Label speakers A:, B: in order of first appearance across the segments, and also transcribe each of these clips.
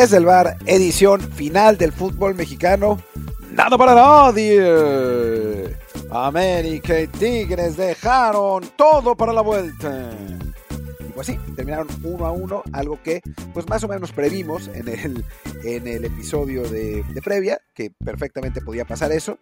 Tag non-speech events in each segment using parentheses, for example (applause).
A: desde el bar, edición final del fútbol mexicano. Nada para nadie. América y Tigres dejaron todo para la vuelta. Y pues sí, terminaron uno a uno, algo que pues más o menos previmos en el, en el episodio de, de previa, que perfectamente podía pasar eso.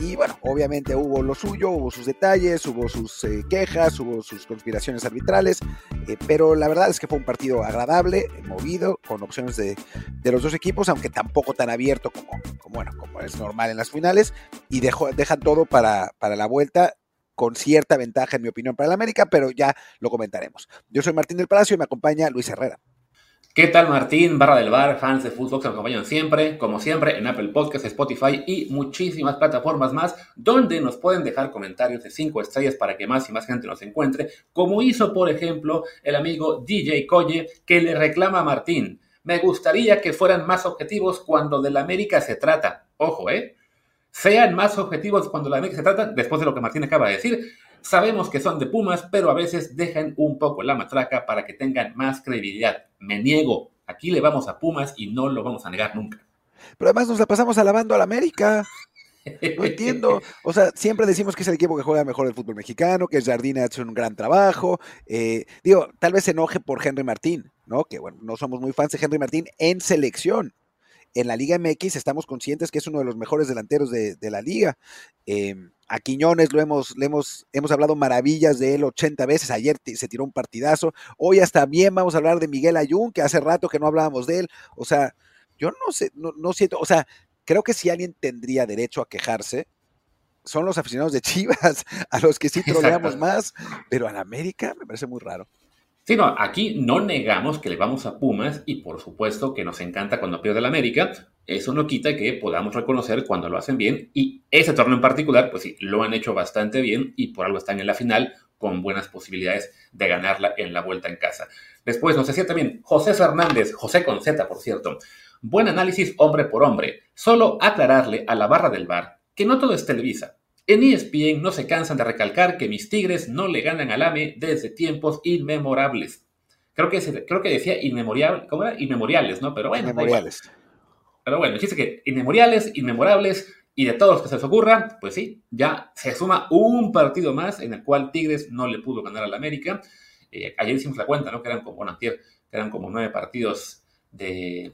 A: Y bueno, obviamente hubo lo suyo, hubo sus detalles, hubo sus eh, quejas, hubo sus conspiraciones arbitrales, eh, pero la verdad es que fue un partido agradable, movido, con opciones de, de los dos equipos, aunque tampoco tan abierto como, como, bueno, como es normal en las finales, y dejó, dejan todo para, para la vuelta con cierta ventaja, en mi opinión, para el América, pero ya lo comentaremos. Yo soy Martín del Palacio y me acompaña Luis Herrera.
B: ¿Qué tal Martín, barra del bar, fans de Fútbol que nos acompañan siempre, como siempre, en Apple Podcasts, Spotify y muchísimas plataformas más, donde nos pueden dejar comentarios de 5 estrellas para que más y más gente nos encuentre, como hizo, por ejemplo, el amigo DJ Coye, que le reclama a Martín. Me gustaría que fueran más objetivos cuando del América se trata. Ojo, ¿eh? Sean más objetivos cuando la América se trata, después de lo que Martín acaba de decir. Sabemos que son de Pumas, pero a veces dejan un poco la matraca para que tengan más credibilidad. Me niego. Aquí le vamos a Pumas y no lo vamos a negar nunca.
A: Pero además nos la pasamos alabando a la América. (laughs) No entiendo. O sea, siempre decimos que es el equipo que juega mejor el fútbol mexicano, que Jardine ha hecho un gran trabajo. Eh, digo, tal vez se enoje por Henry Martín, ¿no? Que bueno, no somos muy fans de Henry Martín en selección. En la Liga MX estamos conscientes que es uno de los mejores delanteros de, de la liga. Eh, a Quiñones lo hemos, le hemos, hemos hablado maravillas de él 80 veces. Ayer se tiró un partidazo. Hoy hasta bien vamos a hablar de Miguel Ayun, que hace rato que no hablábamos de él. O sea, yo no sé, no, no siento, o sea, creo que si alguien tendría derecho a quejarse, son los aficionados de Chivas, (laughs) a los que sí troleamos más, pero a la América me parece muy raro.
B: Sí, no, aquí no negamos que le vamos a Pumas y por supuesto que nos encanta cuando pierde la América. Eso no quita que podamos reconocer cuando lo hacen bien y ese torneo en particular, pues sí, lo han hecho bastante bien y por algo están en la final con buenas posibilidades de ganarla en la vuelta en casa. Después nos decía también José Fernández, José con Z, por cierto. Buen análisis hombre por hombre. Solo aclararle a la barra del bar que no todo es Televisa. En ESPN no se cansan de recalcar que mis Tigres no le ganan al AME desde tiempos inmemorables. Creo que, creo que decía inmemorial, ¿cómo era? Inmemoriales, ¿no? Pero bueno.
A: Inmemoriales.
B: Pero bueno, dice que inmemoriales, inmemorables y de todos los que se les ocurra, pues sí, ya se suma un partido más en el cual Tigres no le pudo ganar al América. Eh, ayer hicimos la cuenta, ¿no? Que eran como, bueno, que eran como nueve partidos de,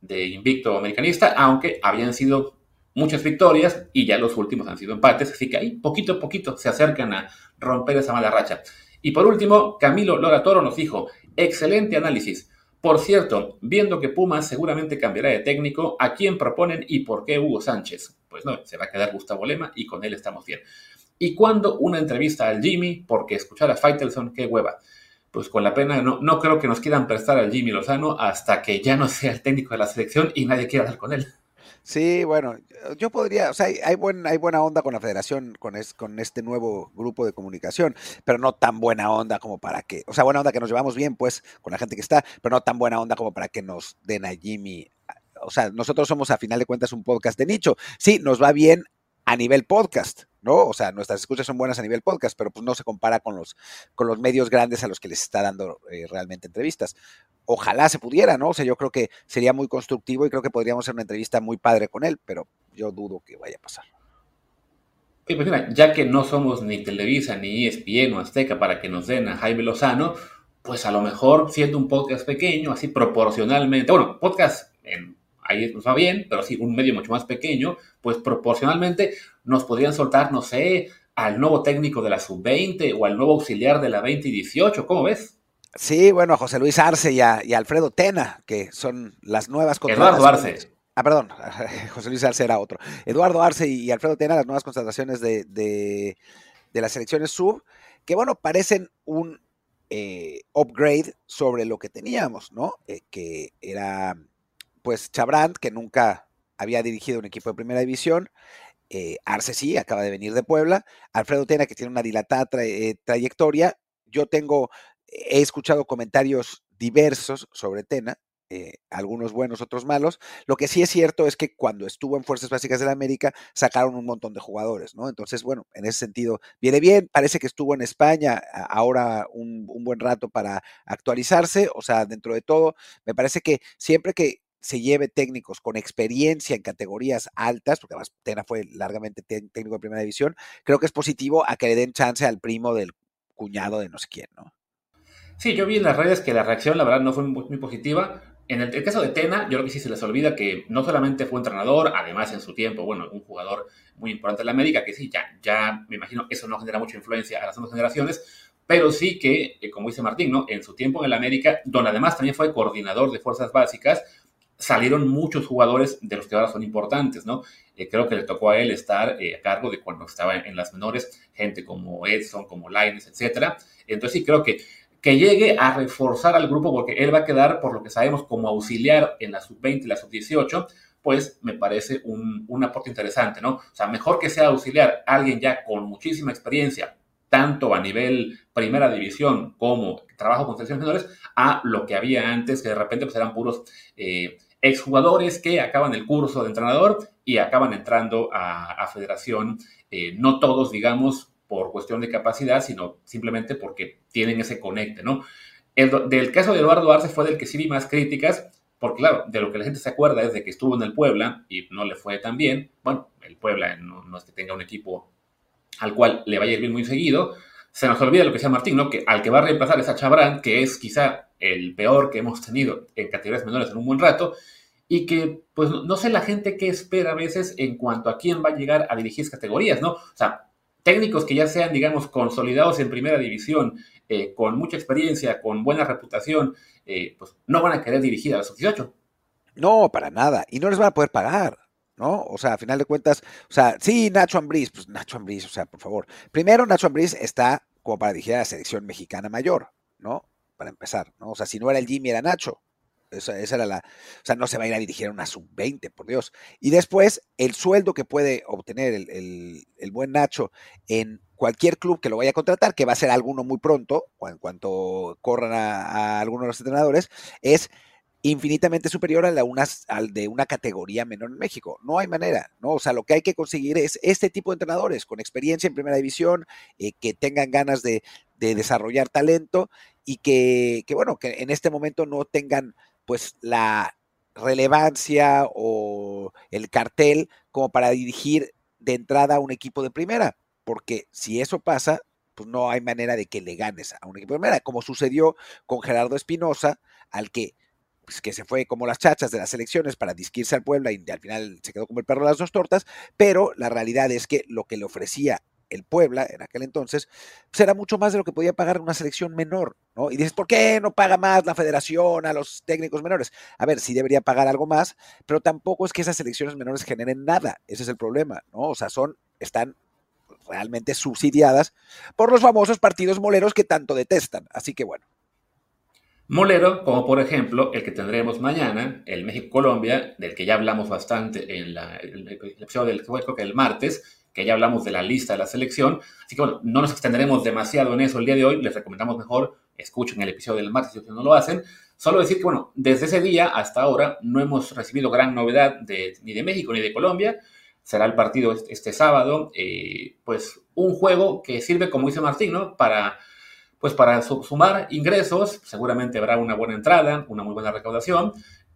B: de invicto americanista, aunque habían sido muchas victorias y ya los últimos han sido empates, así que ahí poquito a poquito se acercan a romper esa mala racha. Y por último, Camilo Lora Toro nos dijo, excelente análisis. Por cierto, viendo que Pumas seguramente cambiará de técnico, ¿a quién proponen y por qué Hugo Sánchez? Pues no, se va a quedar Gustavo Lema y con él estamos bien. ¿Y cuándo una entrevista al Jimmy? Porque escuchar a Faitelson, qué hueva. Pues con la pena, no, no creo que nos quieran prestar al Jimmy Lozano hasta que ya no sea el técnico de la selección y nadie quiera hablar con él.
A: Sí, bueno, yo podría, o sea, hay, buen, hay buena onda con la federación, con, es, con este nuevo grupo de comunicación, pero no tan buena onda como para que, o sea, buena onda que nos llevamos bien, pues, con la gente que está, pero no tan buena onda como para que nos den a Jimmy. O sea, nosotros somos a final de cuentas un podcast de nicho. Sí, nos va bien a nivel podcast, ¿no? O sea, nuestras escuchas son buenas a nivel podcast, pero pues no se compara con los, con los medios grandes a los que les está dando eh, realmente entrevistas. Ojalá se pudiera, ¿no? O sea, yo creo que sería muy constructivo y creo que podríamos hacer una entrevista muy padre con él, pero yo dudo que vaya a pasar.
B: Sí, pues mira, ya que no somos ni Televisa, ni ESPN o Azteca para que nos den a Jaime Lozano, pues a lo mejor siendo un podcast pequeño, así proporcionalmente, bueno, podcast en ahí nos va bien, pero sí, un medio mucho más pequeño, pues proporcionalmente nos podrían soltar, no sé, al nuevo técnico de la sub-20 o al nuevo auxiliar de la 20 y 18, ¿cómo ves?
A: Sí, bueno, a José Luis Arce y a, y a Alfredo Tena, que son las nuevas
B: Eduardo Arce.
A: Ah, perdón, (laughs) José Luis Arce era otro. Eduardo Arce y Alfredo Tena, las nuevas contrataciones de, de, de las selecciones sub, que bueno, parecen un eh, upgrade sobre lo que teníamos, ¿no? Eh, que era pues Chabrand, que nunca había dirigido un equipo de primera división, eh, Arce sí, acaba de venir de Puebla, Alfredo Tena, que tiene una dilatada tra eh, trayectoria, yo tengo, he escuchado comentarios diversos sobre Tena, eh, algunos buenos, otros malos. Lo que sí es cierto es que cuando estuvo en Fuerzas Básicas de la América sacaron un montón de jugadores, ¿no? Entonces, bueno, en ese sentido viene bien. Parece que estuvo en España ahora un, un buen rato para actualizarse, o sea, dentro de todo, me parece que siempre que se lleve técnicos con experiencia en categorías altas, porque además Tena fue largamente técnico de primera división, creo que es positivo a que le den chance al primo del cuñado de no sé quién, ¿no?
B: Sí, yo vi en las redes que la reacción, la verdad, no fue muy, positiva. En el, caso de Tena, yo creo que sí se les olvida que no solamente fue entrenador, además en su tiempo, bueno, un jugador muy importante en la América, que sí, ya, ya me imagino eso no genera mucha influencia a las nuevas generaciones, pero sí que, eh, como dice Martín, ¿no? En su tiempo en el América, donde además también fue coordinador de fuerzas básicas, salieron muchos jugadores de los que ahora son importantes, ¿no? Eh, creo que le tocó a él estar eh, a cargo de cuando estaba en, las menores, gente como Edson, como Laines, etcétera. Entonces sí creo que que llegue a reforzar al grupo porque él va a quedar, por lo que sabemos, como auxiliar en la sub-20 y la sub-18, pues me parece un, aporte interesante, ¿no? O sea, mejor que sea auxiliar alguien ya con muchísima experiencia, tanto a nivel primera división como trabajo con selecciones menores, a lo que había antes, que de repente pues eran puros eh, exjugadores que acaban el curso de entrenador y acaban entrando a, federación, eh, no todos, digamos, por cuestión de capacidad, sino simplemente porque tienen ese conecte, ¿no? El, del caso de Eduardo Arce fue del que sí vi más críticas, porque claro, de lo que la gente se acuerda es de que estuvo en el Puebla y no le fue tan bien. Bueno, el Puebla no, es que tenga un equipo al cual le vaya a ir bien muy seguido. Se nos olvida lo que decía Martín, ¿no? Que al que va a reemplazar es a Chabrán, que es quizá el peor que hemos tenido en categorías menores en un buen rato, y que, pues, no sé la gente qué espera a veces en cuanto a quién va a llegar a dirigir categorías, ¿no? O sea, técnicos que ya sean, digamos, consolidados en primera división, eh, con mucha experiencia, con buena reputación, eh, pues no van a querer dirigir a los 18.
A: No, para nada. Y no les van a poder pagar. ¿no? O sea, a final de cuentas, o sea, sí, Nacho Ambriz, pues Nacho Ambriz, o sea, por favor. Primero, Nacho Ambriz está como para dirigir a la selección mexicana mayor, ¿no? Para empezar, ¿no? O sea, si no era el Jimmy, era Nacho. Esa, era la. O sea, no se va a ir a dirigir a una sub-20, por Dios. Y después, el sueldo que puede obtener el, buen Nacho en cualquier club que lo vaya a contratar, que va a ser alguno muy pronto, en cuanto corran a, algunos de los entrenadores, es infinitamente superior a la al de una categoría menor en México. No hay manera, ¿no? O sea, lo que hay que conseguir es este tipo de entrenadores con experiencia en primera división, eh, que tengan ganas de, desarrollar talento y que, que, bueno, que en este momento no tengan pues la relevancia o el cartel como para dirigir de entrada a un equipo de primera, porque si eso pasa, pues no hay manera de que le ganes a un equipo de primera, como sucedió con Gerardo Espinosa, al que pues, que se fue como las chachas de las elecciones para disquirse al Puebla y al final se quedó como el perro de las dos tortas, pero la realidad es que lo que le ofrecía el Puebla en aquel entonces, pues era mucho más de lo que podía pagar una selección menor, ¿no? Y dices, ¿por qué no paga más la federación a los técnicos menores? A ver, sí debería pagar algo más, pero tampoco es que esas selecciones menores generen nada, ese es el problema, ¿no? O sea, son, están realmente subsidiadas por los famosos partidos moleros que tanto detestan, así que bueno.
B: Molero, como por ejemplo el que tendremos mañana, el México-Colombia, del que ya hablamos bastante en la, el, episodio del creo que el martes, que ya hablamos de la lista de la selección. Así que bueno, no nos extenderemos demasiado en eso el día de hoy. Les recomendamos mejor escuchen el episodio del martes si no lo hacen. Solo decir que, bueno, desde ese día hasta ahora no hemos recibido gran novedad de, ni de México ni de Colombia. Será el partido este, este sábado. Eh, pues un juego que sirve, como dice Martín, ¿no? Para, pues para sumar ingresos. Seguramente habrá una buena entrada, una muy buena recaudación.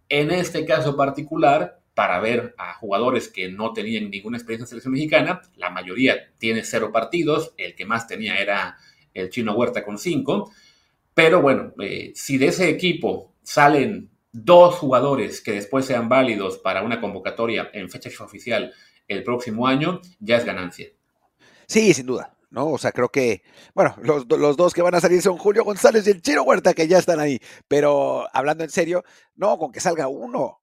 B: En este caso particular, para ver a jugadores que no tenían ninguna experiencia en selección mexicana. La mayoría tiene cero partidos, el que más tenía era el chino Huerta con cinco. Pero bueno, eh, si de ese equipo salen dos jugadores que después sean válidos para una convocatoria en fecha oficial el próximo año, ya es ganancia.
A: Sí, sin duda. ¿no? O sea, creo que, bueno, los, los, dos que van a salir son Julio González y el Chino Huerta, que ya están ahí. Pero hablando en serio, no, con que salga uno,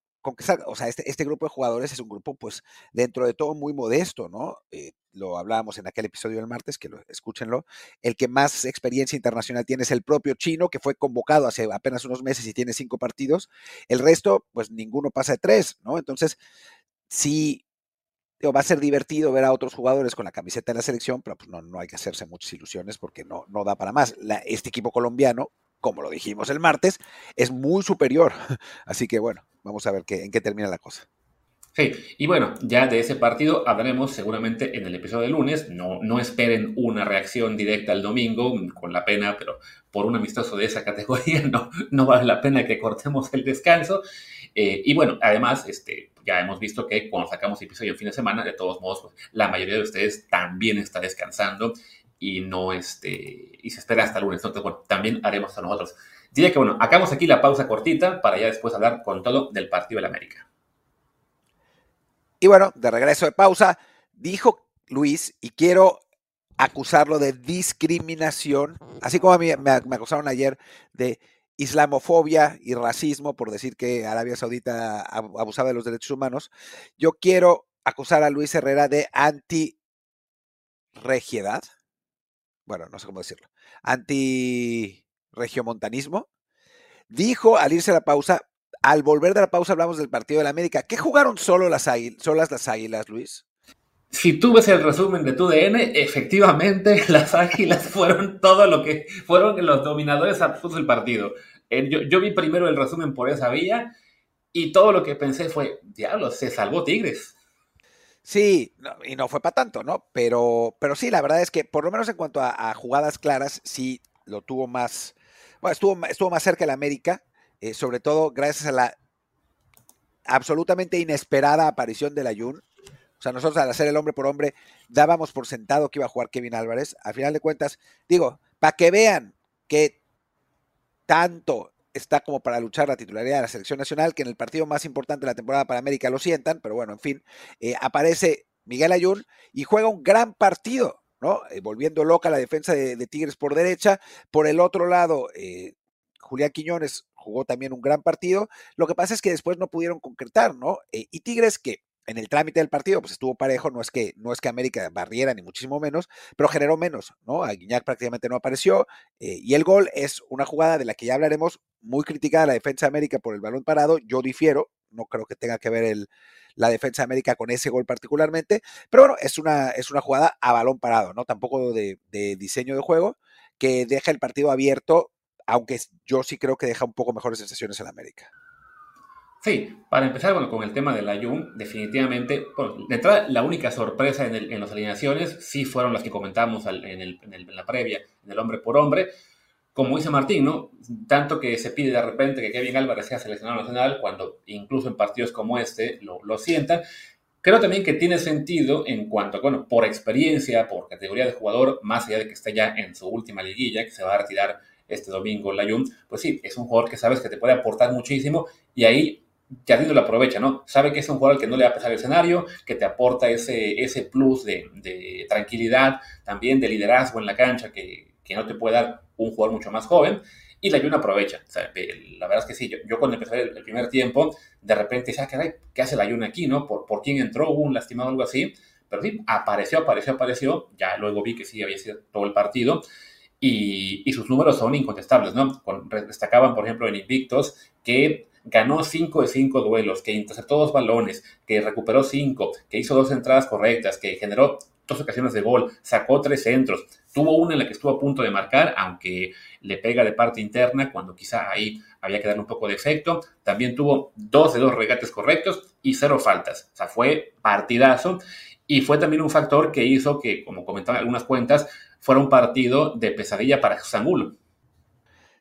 A: o sea, este, este, grupo de jugadores es un grupo, pues, dentro de todo muy modesto, ¿no? Eh, lo hablábamos en aquel episodio del martes, que lo escúchenlo. El que más experiencia internacional tiene es el propio chino, que fue convocado hace apenas unos meses y tiene cinco partidos. El resto, pues, ninguno pasa de tres, ¿no? Entonces, sí, va a ser divertido ver a otros jugadores con la camiseta de la selección, pero pues no, no hay que hacerse muchas ilusiones porque no, no da para más. este equipo colombiano, como lo dijimos el martes, es muy superior. (laughs) Así que bueno, vamos a ver qué, en qué termina la cosa.
B: Sí, y bueno, ya de ese partido hablaremos seguramente en el episodio de lunes. No, no esperen una reacción directa el domingo, con la pena, pero por un amistoso de esa categoría (laughs) no, vale la pena que cortemos el descanso. Eh, y bueno, además, este, ya hemos visto que cuando sacamos episodio en fin de semana, de todos modos, pues, la mayoría de ustedes también está descansando y no este, y se espera hasta el lunes. Entonces, bueno, también haremos a nosotros. Diría que bueno, acabamos aquí la pausa cortita para ya después hablar con todo del partido del América.
A: Y bueno, de regreso de pausa, dijo Luis, y quiero acusarlo de discriminación, así como a mí me, acusaron ayer de islamofobia y racismo por decir que Arabia Saudita abusaba de los derechos humanos, yo quiero acusar a Luis Herrera de anti-regiedad, bueno, no sé cómo decirlo, anti-regiomontanismo. Dijo al irse a la pausa, al volver de la pausa hablamos del partido de la América. ¿Qué jugaron solo las solas las águilas, Luis?
B: Si tú ves el resumen de tu DN, efectivamente (laughs) las águilas fueron todo lo que fueron los dominadores absolutos del partido. Eh, yo, vi primero el resumen por esa vía y todo lo que pensé fue, diablo, se salvó Tigres.
A: Sí, y no fue para tanto, ¿no? Pero, pero sí, la verdad es que por lo menos en cuanto a, jugadas claras, sí lo tuvo más, bueno, estuvo, estuvo más cerca el América, eh, sobre todo gracias a la absolutamente inesperada aparición de la Jun. O sea, nosotros al hacer el hombre por hombre dábamos por sentado que iba a jugar Kevin Álvarez. Al final de cuentas, digo, para que vean que tanto está como para luchar la titularidad de la selección nacional, que en el partido más importante de la temporada para América lo sientan, pero bueno, en fin, eh, aparece Miguel Ayun y juega un gran partido, ¿no? Eh, volviendo loca la defensa de, Tigres por derecha. Por el otro lado, Julián Quiñones jugó también un gran partido. Lo que pasa es que después no pudieron concretar, ¿no? Eh, y Tigres que en el trámite del partido pues estuvo parejo, no es que no es que América barriera ni muchísimo menos, pero generó menos, ¿no? A Guiñac prácticamente no apareció eh, y el gol es una jugada de la que ya hablaremos, muy criticada la defensa de América por el balón parado, yo difiero, no creo que tenga que ver el, la defensa de América con ese gol particularmente, pero bueno, es una, es una jugada a balón parado, ¿no? Tampoco de, de diseño de juego que deja el partido abierto aunque yo sí creo que deja un poco mejores sensaciones en América.
B: Sí, para empezar bueno, con el tema de la Jun, definitivamente, de entrada, la única sorpresa en, las alineaciones sí fueron las que comentamos en, la previa, en el hombre por hombre. Como dice Martín, ¿no? Tanto que se pide de repente que Kevin Álvarez sea seleccionado nacional, cuando incluso en partidos como este lo, lo sientan. Creo también que tiene sentido en cuanto, bueno, por experiencia, por categoría de jugador, más allá de que esté ya en su última liguilla, que se va a retirar este domingo Layun, pues sí, es un jugador que sabes que te puede aportar muchísimo y ahí Jardín lo aprovecha, ¿no? Sabe que es un jugador que no le va a pesar el escenario, que te aporta ese, ese plus de, tranquilidad, también de liderazgo en la cancha que, no te puede dar un jugador mucho más joven. Y la aprovecha. la verdad es que sí, yo, cuando empecé el, primer tiempo, de repente decía, ah, ¿qué hace la aquí, no? ¿Por, ¿Por quién entró? ¿Hubo un lastimado o algo así? Pero sí, apareció, apareció, apareció. Ya luego vi que sí había sido todo el partido y, sus números son incontestables, ¿no? destacaban, por ejemplo, en Invictos que ganó 5 de 5 duelos, que interceptó dos balones, que recuperó 5, que hizo dos entradas correctas, que generó dos ocasiones de gol, sacó tres centros, tuvo una en la que estuvo a punto de marcar, aunque le pega de parte interna cuando quizá ahí había que darle un poco de efecto. También tuvo dos de dos regates correctos y cero faltas. O sea, fue partidazo y fue también un factor que hizo que, como comentaban algunas cuentas, fuera un partido de pesadilla para Jesús.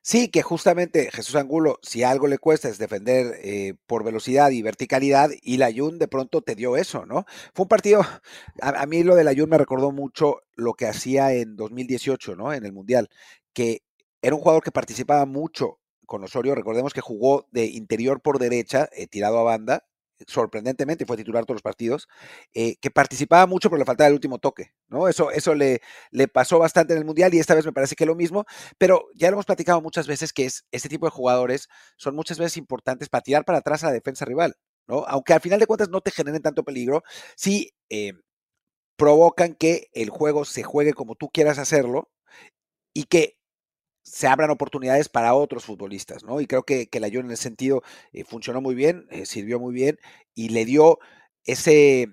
A: Sí, que justamente Jesús Angulo, si algo le cuesta es defender eh, por velocidad y verticalidad, y la Jun de pronto te dio eso, ¿no? Fue un partido, (laughs) a, mí lo de la Jun me recordó mucho lo que hacía en 2018, ¿no? En el Mundial, que era un jugador que participaba mucho con Osorio, recordemos que jugó de interior por derecha, eh, tirado a banda, sorprendentemente, fue titular todos los partidos, eh, que participaba mucho, pero le faltaba el último toque, ¿no? Eso, eso le, le pasó bastante en el Mundial y esta vez me parece que lo mismo, pero ya lo hemos platicado muchas veces que es, este tipo de jugadores son muchas veces importantes para tirar para atrás a la defensa rival, ¿no? Aunque al final de cuentas no te generen tanto peligro, sí eh, provocan que el juego se juegue como tú quieras hacerlo y que se abran oportunidades para otros futbolistas, ¿no? Y creo que, que la Jun en ese sentido eh, funcionó muy bien, eh, sirvió muy bien y le dio ese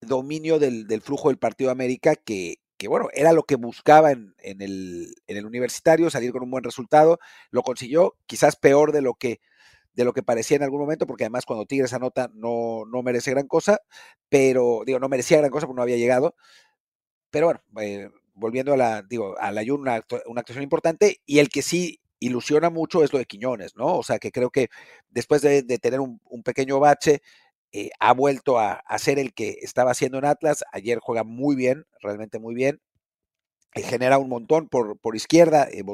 A: dominio del, flujo del partido América que, que, bueno, era lo que buscaba en, en, el, en, el, universitario, salir con un buen resultado, lo consiguió, quizás peor de lo que de lo que parecía en algún momento, porque además cuando Tigres anota no, no merece gran cosa, pero digo, no merecía gran cosa porque no había llegado. Pero bueno, eh, volviendo a la, digo, a la una, una actuación importante y el que sí ilusiona mucho es lo de Quiñones, ¿no? O sea, que creo que después de, tener un, pequeño bache, eh, ha vuelto a, a, ser el que estaba haciendo en Atlas. Ayer juega muy bien, realmente muy bien. Eh, genera un montón por, por izquierda, eh,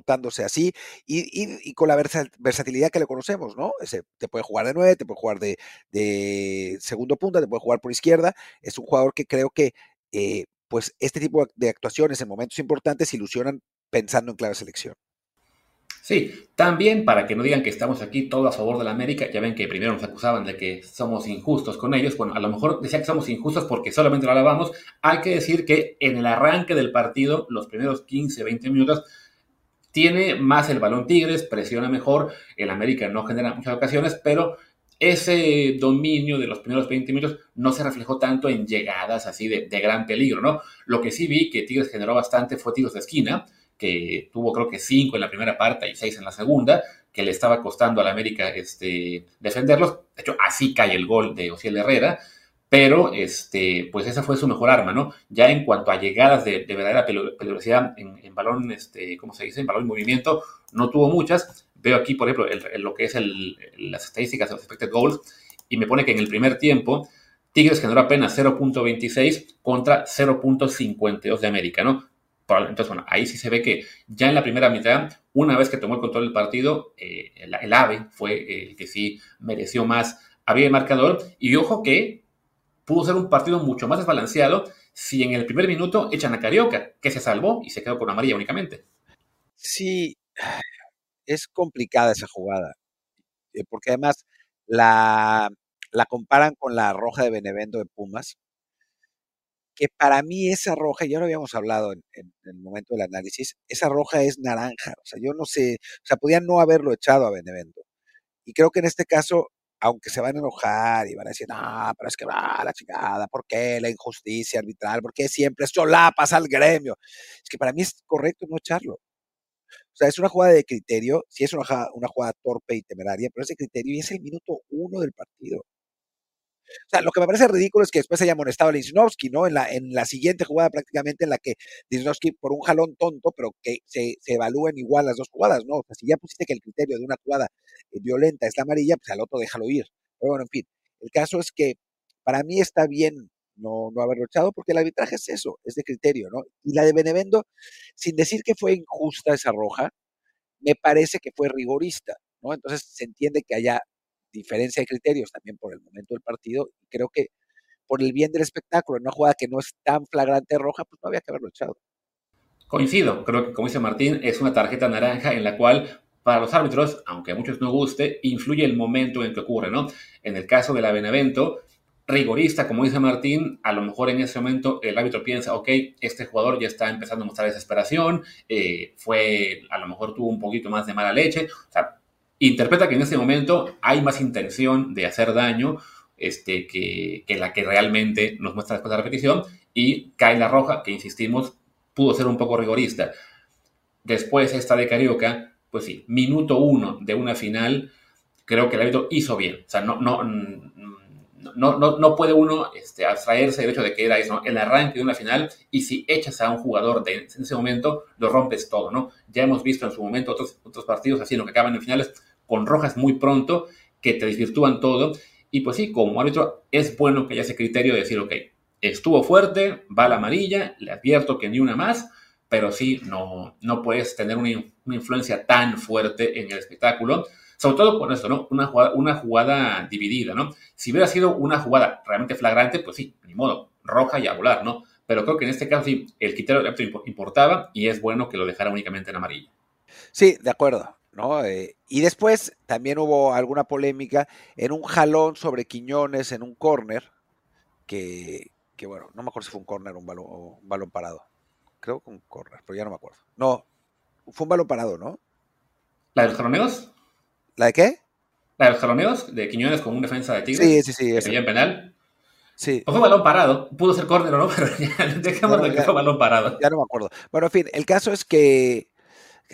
A: así, y, con la versatilidad que le conocemos, ¿no? Te puede jugar de nueve, te puede jugar de, de, segundo punta, te puede jugar por izquierda. Es un jugador que creo que, pues, este tipo de actuaciones en momentos importantes ilusionan pensando en clave selección.
B: Sí, también para que no digan que estamos aquí todo a favor de la América, ya ven que primero nos acusaban de que somos injustos con ellos, bueno, a lo mejor decía que somos injustos porque solamente lo alabamos, hay que decir que en el arranque del partido, los primeros 15, 20 minutos, tiene más el balón Tigres, presiona mejor, el América no genera muchas ocasiones, pero ese dominio de los primeros 20 minutos no se reflejó tanto en llegadas así de, de gran peligro, ¿no? Lo que sí vi que Tigres generó bastante fue tiros de esquina, que tuvo creo que cinco en la primera parte y seis en la segunda, que le estaba costando al América este, defenderlos. De hecho, así cae el gol de Ociel Herrera, pero este, pues esa fue su mejor arma, ¿no? Ya en cuanto a llegadas de, verdadera peligrosidad en, balón, este, ¿cómo se dice? En balón en movimiento, no tuvo muchas. Veo aquí, por ejemplo, lo que es las estadísticas de los expected goals y me pone que en el primer tiempo Tigres generó apenas 0.26 contra 0.52 de América, ¿no? Entonces, bueno, ahí sí se ve que ya en la primera mitad, una vez que tomó el control del partido, eh, el, AVE fue el que sí mereció más había el marcador. Y ojo que pudo ser un partido mucho más desbalanceado si en el primer minuto echan a Carioca, que se salvó y se quedó con amarilla únicamente.
A: Sí, es complicada esa jugada, eh, porque además la, comparan con la roja de Benevento de Pumas, que para mí esa roja, ya lo habíamos hablado en, el momento del análisis, esa roja es naranja. O sea, yo no sé, o sea, podían no haberlo echado a Benevento. Y creo que en este caso, aunque se van a enojar y van a decir, no, pero es que va la chingada, ¿por qué la injusticia arbitral? ¿Por qué siempre pasa al gremio? Es que para mí es correcto no echarlo. O sea, es una jugada de criterio, sí es una, una jugada torpe y temeraria, pero es de criterio y es el minuto uno del partido. O sea, lo que me parece ridículo es que después haya amonestado a Linsnowski, ¿no? En la, en la siguiente jugada prácticamente en la que Linsnowski por un jalón tonto, pero que se, se evalúen igual las dos jugadas, ¿no? O sea, si ya pusiste que el criterio de una jugada eh, violenta es la amarilla, pues al otro déjalo ir. Pero bueno, en fin, el caso es que para mí está bien no, no haberlo echado porque el arbitraje es eso, es de criterio, ¿no? Y la de Benevendo, sin decir que fue injusta esa roja, me parece que fue rigorista, ¿no? Entonces se entiende que haya diferencia de criterios también por el momento del partido. Y creo que por el bien del espectáculo, en una jugada que no es tan flagrante roja, pues no había que haberlo echado.
B: Coincido, creo que como dice Martín, es una tarjeta naranja en la cual para los árbitros, aunque a muchos no guste, influye el momento en que ocurre, ¿no? En el caso de la Benevento, rigorista, como dice Martín, a lo mejor en ese momento el árbitro piensa, ok, este jugador ya está empezando a mostrar desesperación, eh, fue, a lo mejor tuvo un poquito más de mala leche, o sea, interpreta que en este momento hay más intención de hacer daño este, que, la que realmente nos muestra después de la repetición y cae la roja, que insistimos, pudo ser un poco rigorista. Después esta de Carioca, pues sí, minuto uno de una final, creo que el árbitro hizo bien. O sea, no, no, no, no, no puede uno este, abstraerse del hecho de que era eso, el arranque de una final y si echas a un jugador de, en ese momento, lo rompes todo, ¿no? Ya hemos visto en su momento otros, otros partidos así, lo que acaban en finales, con rojas muy pronto que te desvirtúan todo. Y pues sí, como árbitro es bueno que haya ese criterio de decir, ok, estuvo fuerte, va la amarilla, le advierto que ni una más, pero sí, no, no puedes tener una, influencia tan fuerte en el espectáculo. Sobre todo con esto, ¿no? Una jugada, una jugada dividida, ¿no? Si hubiera sido una jugada realmente flagrante, pues sí, ni modo, roja y a volar, ¿no? Pero creo que en este caso sí, el criterio importaba y es bueno que lo dejara únicamente en amarilla.
A: Sí, de acuerdo. ¿no? Eh, y después también hubo alguna polémica en un jalón sobre Quiñones en un córner, que, que, bueno, no me acuerdo si fue un córner o un balón, un balón parado. Creo que un córner, pero ya no me acuerdo. No, fue un balón parado, ¿no?
B: ¿La de los jaloneos?
A: ¿La de qué?
B: La de los jaloneos, de Quiñones con un defensa de Tigres.
A: Sí, sí, sí.
B: Que en penal.
A: Sí.
B: O fue balón parado, pudo ser córner o no, (laughs) pero ya dejamos de que fue balón parado.
A: Ya no me acuerdo. Bueno, en fin, el caso es que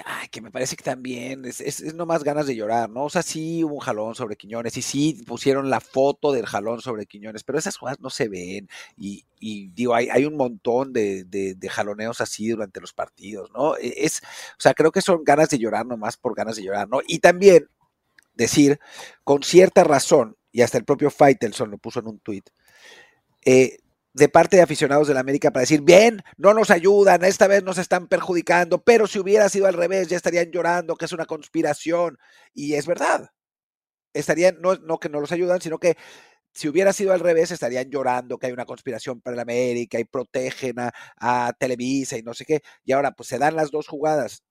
A: ay, que me parece que también es, es, es, nomás ganas de llorar, ¿no? O sea, sí hubo un jalón sobre Quiñones y sí pusieron la foto del jalón sobre Quiñones, pero esas jugadas no se ven y, y digo, hay, hay, un montón de, de, de, jaloneos así durante los partidos, ¿no? E, es, o sea, creo que son ganas de llorar nomás por ganas de llorar, ¿no? Y también decir, con cierta razón, y hasta el propio Faitelson lo puso en un tuit, eh, de parte de aficionados de la América para decir, bien, no nos ayudan, esta vez nos están perjudicando, pero si hubiera sido al revés, ya estarían llorando que es una conspiración. Y es verdad. Estarían, no, no que no los ayudan, sino que si hubiera sido al revés, estarían llorando que hay una conspiración para la América y protegen a, a Televisa y no sé qué. Y ahora, pues se dan las dos jugadas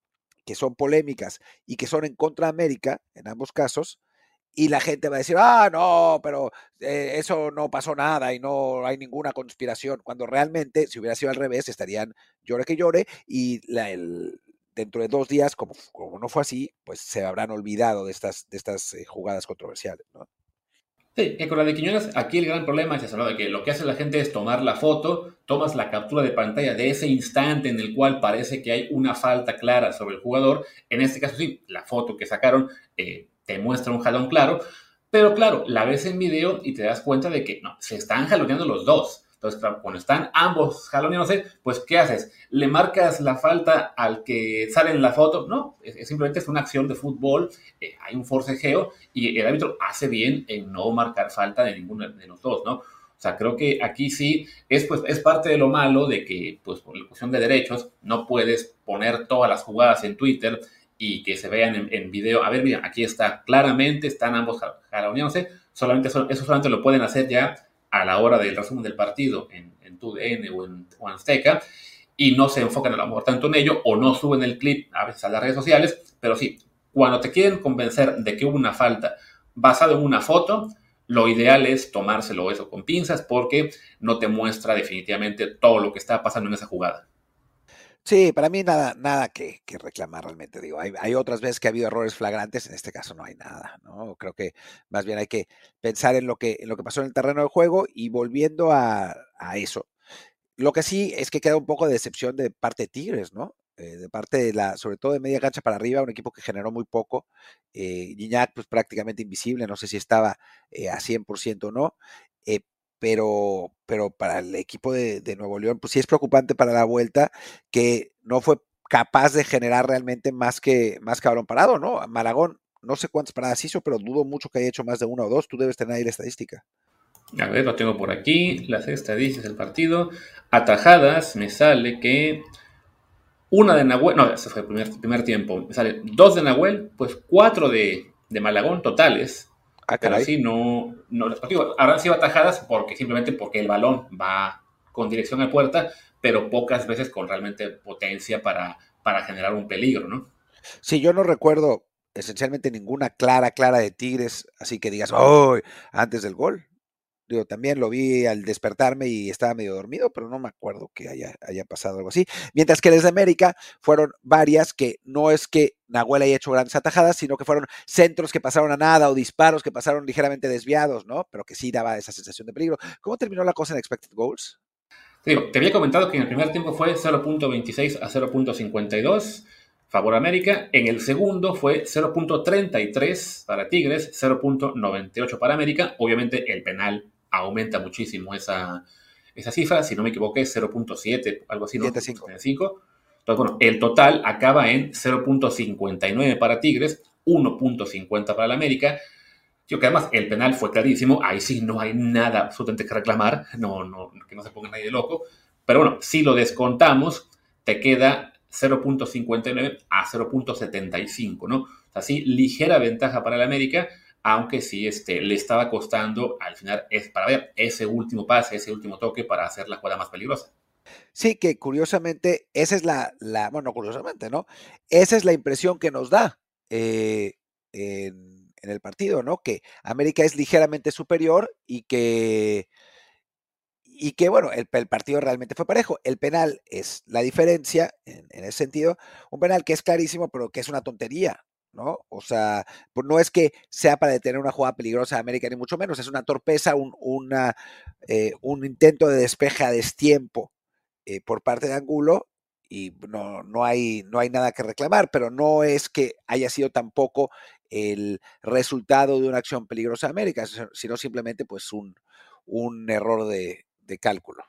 A: que son polémicas y que son en contra de América, en ambos casos, y la gente va a decir, ah, no, pero eh, eso no pasó nada y no hay ninguna conspiración, cuando realmente, si hubiera sido al revés, estarían llore que llore y la, el, dentro de dos días, como, como, no fue así, pues se habrán olvidado de estas, de estas eh, jugadas controversiales, ¿no?
B: Sí, que con la de Quiñones, aquí el gran problema es eso, ¿no? De que lo que hace la gente es tomar la foto, tomas la captura de pantalla de ese instante en el cual parece que hay una falta clara sobre el jugador. En este caso, sí, la foto que sacaron eh, te muestra un jalón claro, pero claro, la ves en video y te das cuenta de que no, se están jaloneando los dos. Entonces, cuando están ambos jaloneándose, pues, ¿qué haces? ¿Le marcas la falta al que sale en la foto? No, es, simplemente es una acción de fútbol, eh, hay un forcejeo y el árbitro hace bien en no marcar falta de ninguno de los dos, ¿no? O sea, creo que aquí sí es, pues, es parte de lo malo de que, pues, por la cuestión de derechos, no puedes poner todas las jugadas en Twitter y que se vean en, video. A ver, mira, aquí está, claramente están ambos jaloneándose. Solamente eso, solamente lo pueden hacer ya a la hora del resumen del partido en, en TUDN o en, Azteca y no se enfocan a lo mejor tanto en ello o no suben el clip a veces a las redes sociales, pero sí, cuando te quieren convencer de que hubo una falta basado en una foto, lo ideal es tomárselo eso con pinzas porque no te muestra definitivamente todo lo que está pasando en esa jugada.
A: Sí, para mí nada, nada que, que reclamar realmente. Digo, hay, hay, otras veces que ha habido errores flagrantes, en este caso no hay nada, ¿no? Creo que más bien hay que pensar en lo que, en lo que pasó en el terreno de juego y volviendo a, a eso. Lo que sí es que queda un poco de decepción de parte de Tigres, ¿no? Eh, de parte de la, sobre todo de media cancha para arriba, un equipo que generó muy poco. Eh, Gignac, pues prácticamente invisible, no sé si estaba eh, a 100% o no. Pero, pero para el equipo de, Nuevo León, pues sí es preocupante para la vuelta que no fue capaz de generar realmente más que, más que balón parado, ¿no? Malagón, no sé cuántas paradas hizo, pero dudo mucho que haya hecho más de una o dos. Tú debes tener ahí la estadística.
B: A ver, lo tengo por aquí, las estadísticas del partido. Atajadas, me sale que una de Nahuel, no, ese fue el primer, primer tiempo, me sale dos de Nahuel, pues cuatro de, de Malagón totales.
A: Ah,
B: pero sí, no, no digo, habrán sido atajadas porque simplemente porque el balón va con dirección a puerta, pero pocas veces con realmente potencia para, para generar un peligro, ¿no?
A: Sí, yo no recuerdo esencialmente ninguna clara, clara de Tigres, así que digas, ¡oh! antes del gol. Digo, también lo vi al despertarme y estaba medio dormido, pero no me acuerdo que haya, haya pasado algo así. Mientras que desde América fueron varias que no es que Nahuel haya hecho grandes atajadas, sino que fueron centros que pasaron a nada o disparos que pasaron ligeramente desviados, ¿no? Pero que sí daba esa sensación de peligro. ¿Cómo terminó la cosa en Expected Goals?
B: Te, te había comentado que en el primer tiempo fue 0.26 a 0.52 favor América. En el segundo fue 0.33 para Tigres, 0.98 para América. Obviamente el penal aumenta muchísimo esa, esa cifra, si no me equivoqué, 0.7, algo así, ¿no?
A: 7.5.
B: Entonces, bueno, el total acaba en 0.59 para Tigres, 1.50 para el América. Yo que además el penal fue clarísimo, ahí sí no hay nada absolutamente que reclamar, no, no, que no se ponga nadie loco. Pero bueno, si lo descontamos, te queda 0.59 a 0.75, ¿no? O sea, sí, ligera ventaja para el América, aunque sí este, le estaba costando al final es para ver ese último pase, ese último toque para hacer la jugada más peligrosa.
A: Sí, que curiosamente, esa es la, curiosamente, ¿no? Esa es la impresión que nos da eh, en, el partido, ¿no? Que América es ligeramente superior y que, y que bueno, el, el, partido realmente fue parejo. El penal es la diferencia en, en ese sentido, un penal que es clarísimo, pero que es una tontería, ¿no? O sea, pues no es que sea para detener una jugada peligrosa de América, ni mucho menos, es una torpeza, un, una, eh, un intento de despeje a destiempo eh, por parte de Angulo y no, no, hay, no hay nada que reclamar, pero no es que haya sido tampoco el resultado de una acción peligrosa de América, sino simplemente pues un, un error de, de cálculo.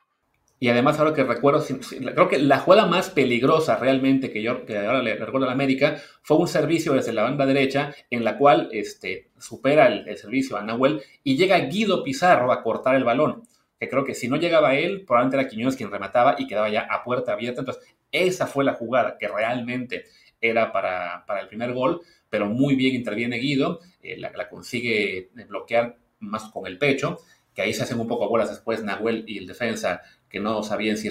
B: Y además, ahora que recuerdo, creo que la jugada más peligrosa realmente que yo que ahora le recuerdo a la América fue un servicio desde la banda derecha en la cual este, supera el, servicio a Nahuel y llega Guido Pizarro a cortar el balón. Que creo que si no llegaba él, probablemente era Quiñones quien remataba y quedaba ya a puerta abierta. Entonces, esa fue la jugada que realmente era para, para el primer gol, pero muy bien interviene Guido, eh, la, la consigue bloquear más con el pecho que ahí se hacen un poco bolas después Nahuel y el defensa, que no sabían si,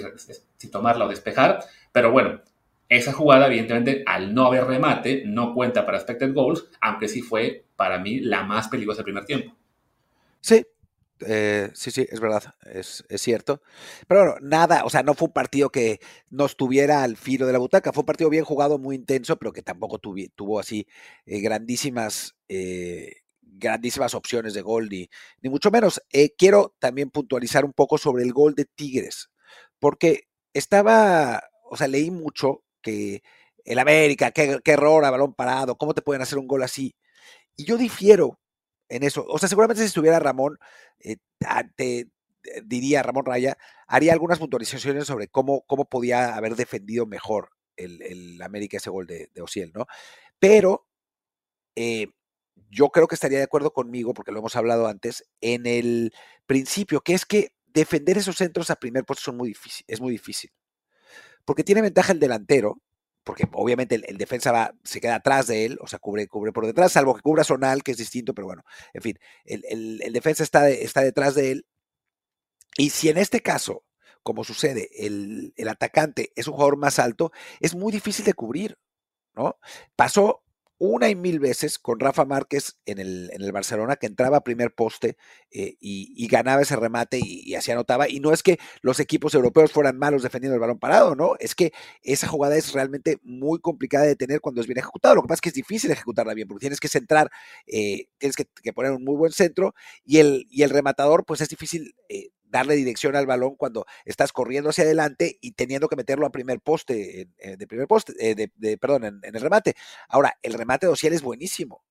B: tomarla o despejar. Pero bueno, esa jugada, evidentemente, al no haber remate, no cuenta para expected goals, aunque sí fue para mí la más peligrosa del primer tiempo.
A: Sí, eh, sí, sí, es verdad, es, cierto. Pero bueno, nada, o sea, no fue un partido que nos tuviera al filo de la butaca, fue un partido bien jugado, muy intenso, pero que tampoco tuvo así eh, grandísimas eh, grandísimas opciones de gol, ni, mucho menos. Eh, quiero también puntualizar un poco sobre el gol de Tigres, porque estaba, o sea, leí mucho que el América, qué, error a balón parado, cómo te pueden hacer un gol así. Y yo difiero en eso. O sea, seguramente si estuviera Ramón, eh, te, diría Ramón Raya, haría algunas puntualizaciones sobre cómo, cómo podía haber defendido mejor el, América ese gol de, de Ociel, ¿no? Pero eh, yo creo que estaría de acuerdo conmigo, porque lo hemos hablado antes, en el principio, que es que defender esos centros a primer puesto son muy difícil, es muy difícil. Porque tiene ventaja el delantero, porque obviamente el, defensa va, se queda atrás de él, o sea, cubre, cubre por detrás, salvo que cubra Sonal, que es distinto, pero bueno, en fin, el, defensa está, está detrás de él. Y si en este caso, como sucede, el, el atacante es un jugador más alto, es muy difícil de cubrir, ¿no? Pasó una y mil veces con Rafa Márquez en el, en el Barcelona, que entraba a primer poste eh, y, ganaba ese remate y, así anotaba. Y no es que los equipos europeos fueran malos defendiendo el balón parado, ¿no? Es que esa jugada es realmente muy complicada de tener cuando es bien ejecutado. Lo que pasa es que es difícil ejecutarla bien, porque tienes que centrar, eh, tienes que, poner un muy buen centro y el, y el rematador, pues es difícil eh, darle dirección al balón cuando estás corriendo hacia adelante y teniendo que meterlo a primer poste, de primer poste, eh, de, perdón, en, el remate. Ahora, el remate de Ociel es buenísimo.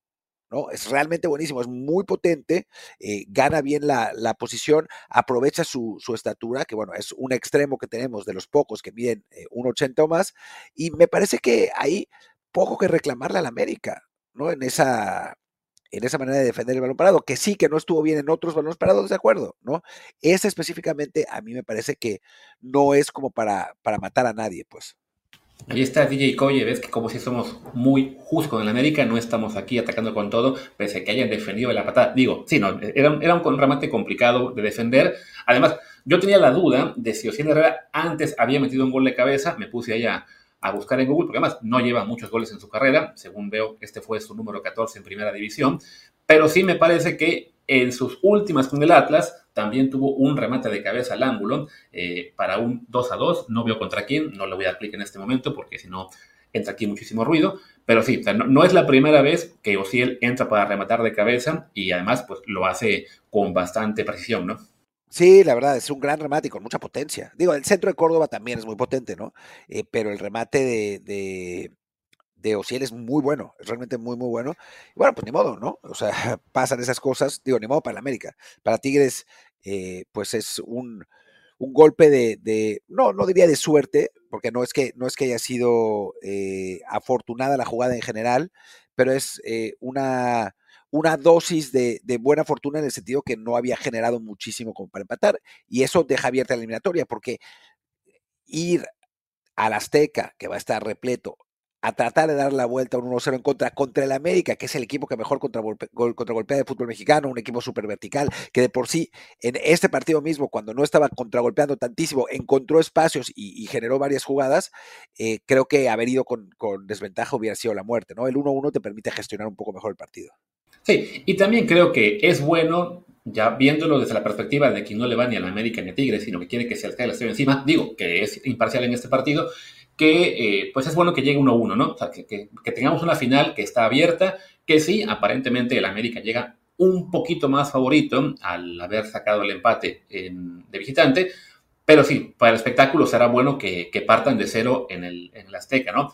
A: ¿no? Es realmente buenísimo, es muy potente, eh, gana bien la, posición, aprovecha su, estatura, que bueno, es un extremo que tenemos de los pocos que miden eh, un 80 o más, y me parece que hay poco que reclamarle al América, ¿no? En esa, en esa manera de defender el balón parado, que sí, que no estuvo bien en otros balones parados, de acuerdo, ¿no? Ese específicamente a mí me parece que no es como para, para matar a nadie, pues.
B: Ahí está DJ Coye, ves que como si somos muy justos el América, no estamos aquí atacando con todo, pese a que hayan defendido la patada. Digo, sí, no, era, era un remate complicado de defender. Además, yo tenía la duda de si Ocien Herrera antes había metido un gol de cabeza, me puse allá buscar en Google, porque además no lleva muchos goles en su carrera, según veo, este fue su número 14 en primera división, pero sí me parece que en sus últimas con el Atlas también tuvo un remate de cabeza al ángulo eh, para un 2 a 2, no veo contra quién, no le voy a dar clic en este momento porque si no entra aquí muchísimo ruido, pero sí, no, no, es la primera vez que Ociel entra para rematar de cabeza y además pues lo hace con bastante precisión, ¿no?
A: Sí, la verdad, es un gran remate con mucha potencia. Digo, el centro de Córdoba también es muy potente, ¿no? Eh, pero el remate de, de, de Ociel es muy bueno, es realmente muy, muy bueno. Y bueno, pues ni modo, ¿no? O sea, (laughs) pasan esas cosas, digo, ni modo para la América. Para Tigres, eh, pues es un, un golpe de, de, no, no diría de suerte, porque no es que, no es que haya sido eh, afortunada la jugada en general, pero es una una dosis de, buena fortuna en el sentido que no había generado muchísimo como para empatar. Y eso deja abierta la eliminatoria, porque ir al Azteca, que va a estar repleto, a tratar de dar la vuelta a un 1-0 en contra contra el América, que es el equipo que mejor contra contragolpea de fútbol mexicano, un equipo súper vertical, que de por sí en este partido mismo, cuando no estaba contragolpeando tantísimo, encontró espacios y, generó varias jugadas, eh, creo que haber ido con, con, desventaja hubiera sido la muerte, ¿no? El 1-1 te permite gestionar un poco mejor el partido.
B: Sí, y también creo que es bueno, ya viéndolo desde la perspectiva de quien no le va ni a la América ni a Tigres, sino que quiere que se caiga la encima, digo que es imparcial en este partido, que eh, pues es bueno que llegue 1-1, ¿no? O sea, que, tengamos una final que está abierta, que sí, aparentemente el América llega un poquito más favorito al haber sacado el empate de visitante, Pero sí, para el espectáculo será bueno que, partan de cero en el, Azteca, ¿no?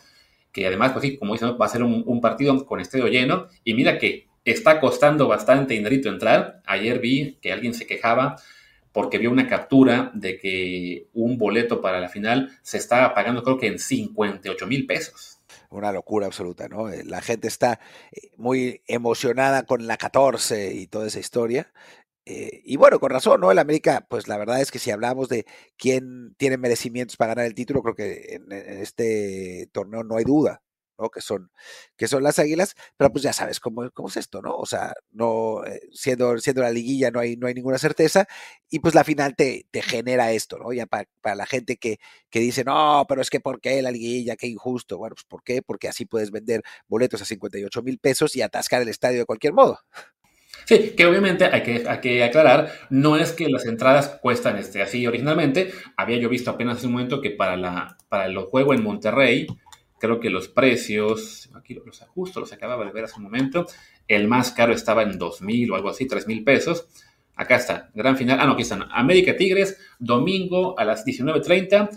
B: Que además, pues sí, como dicen, va a ser un, partido con estadio lleno. Y mira que está costando bastante dinerito entrar. Ayer vi que alguien se quejaba porque vio una captura de que un boleto para la final se estaba pagando creo que en 58 mil pesos.
A: Una locura absoluta, ¿no? Eh, la gente está eh, muy emocionada con la 14 y toda esa historia. Eh, y bueno, con razón, ¿no? El América, pues la verdad es que si hablamos de quién tiene merecimientos para ganar el título, creo que en, este torneo no hay duda, ¿no? Que son, que son las águilas, pero pues ya sabes cómo, cómo es esto, ¿no? O sea, no, eh, siendo, siendo la liguilla no hay, no hay ninguna certeza, y pues la final te, te genera esto, ¿no? Ya para, para la gente que, que dice, no, pero es que ¿por qué la liguilla? Qué injusto. Bueno, pues ¿por qué? Porque así puedes vender boletos a 58 mil pesos y atascar el estadio de cualquier modo.
B: Sí, que obviamente hay que, que aclarar, no es que las entradas cuestan este, así originalmente. Había yo visto apenas hace un momento que para, la, para el juego en Monterrey, creo que los precios, aquí los ajusto, los acababa de ver hace un momento, el más caro estaba en dos mil o algo así, tres mil pesos. Acá está, gran final. Ah, no, aquí están. América Tigres, domingo a las 19.30.